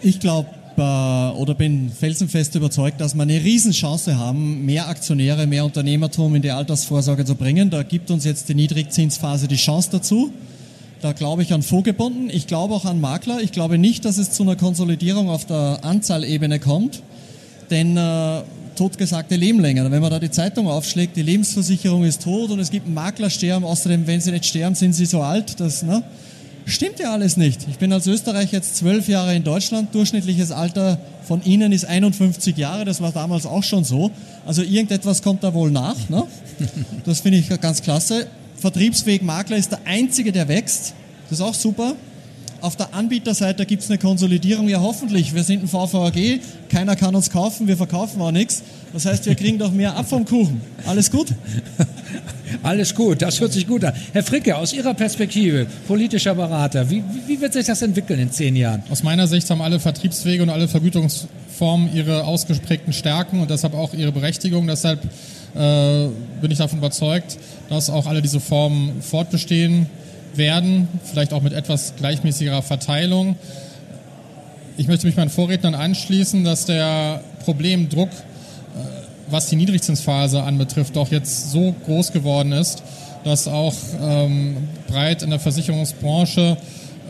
Ich glaube äh, oder bin felsenfest überzeugt, dass wir eine Riesenchance haben, mehr Aktionäre, mehr Unternehmertum in die Altersvorsorge zu bringen. Da gibt uns jetzt die Niedrigzinsphase die Chance dazu. Da glaube ich an Fondsgebunden. Ich glaube auch an Makler. Ich glaube nicht, dass es zu einer Konsolidierung auf der Anzahlebene kommt, denn äh, totgesagte leben länger. Wenn man da die Zeitung aufschlägt, die Lebensversicherung ist tot und es gibt Maklersterben. Außerdem, wenn sie nicht sterben, sind sie so alt. Das ne? stimmt ja alles nicht. Ich bin als Österreicher jetzt zwölf Jahre in Deutschland. Durchschnittliches Alter von Ihnen ist 51 Jahre. Das war damals auch schon so. Also irgendetwas kommt da wohl nach. Ne? Das finde ich ganz klasse. Vertriebsweg Makler ist der einzige, der wächst. Das ist auch super. Auf der Anbieterseite gibt es eine Konsolidierung. Ja, hoffentlich. Wir sind ein VVAG. Keiner kann uns kaufen. Wir verkaufen auch nichts. Das heißt, wir kriegen doch mehr ab vom Kuchen. Alles gut? <laughs> Alles gut. Das hört sich gut an. Herr Fricke, aus Ihrer Perspektive, politischer Berater, wie, wie wird sich das entwickeln in zehn Jahren? Aus meiner Sicht haben alle Vertriebswege und alle Vergütungsformen ihre ausgeprägten Stärken und deshalb auch ihre Berechtigung. Deshalb äh, bin ich davon überzeugt, dass auch alle diese Formen fortbestehen werden, vielleicht auch mit etwas gleichmäßigerer Verteilung. Ich möchte mich meinen Vorrednern anschließen, dass der Problemdruck, äh, was die Niedrigzinsphase anbetrifft, doch jetzt so groß geworden ist, dass auch ähm, breit in der Versicherungsbranche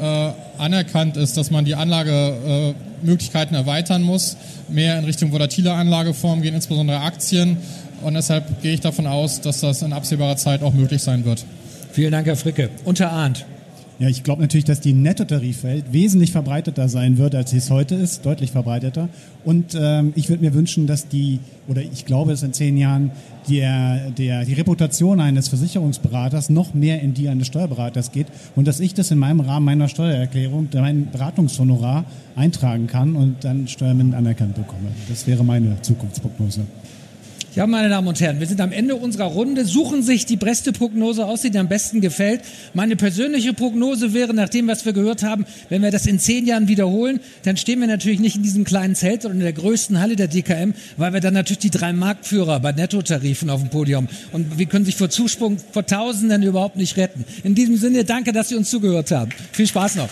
äh, anerkannt ist, dass man die Anlagemöglichkeiten erweitern muss, mehr in Richtung volatile Anlageformen gehen, insbesondere Aktien und deshalb gehe ich davon aus, dass das in absehbarer Zeit auch möglich sein wird. Vielen Dank, Herr Fricke. Unter Arndt. Ja, ich glaube natürlich, dass die Nettotarifwelt wesentlich verbreiteter sein wird, als sie es heute ist, deutlich verbreiteter. Und ähm, ich würde mir wünschen, dass die, oder ich glaube, dass in zehn Jahren der, der, die Reputation eines Versicherungsberaters noch mehr in die eines Steuerberaters geht und dass ich das in meinem Rahmen meiner Steuererklärung, mein Beratungshonorar eintragen kann und dann Steuermittel anerkannt bekomme. Das wäre meine Zukunftsprognose. Ja, meine Damen und Herren, wir sind am Ende unserer Runde, suchen sich die beste Prognose aus, die dir am besten gefällt. Meine persönliche Prognose wäre, nach dem, was wir gehört haben, wenn wir das in zehn Jahren wiederholen, dann stehen wir natürlich nicht in diesem kleinen Zelt, sondern in der größten Halle der DKM, weil wir dann natürlich die drei Marktführer bei Nettotarifen auf dem Podium und wir können sich vor Zusprung vor Tausenden überhaupt nicht retten. In diesem Sinne, danke, dass Sie uns zugehört haben. Viel Spaß noch.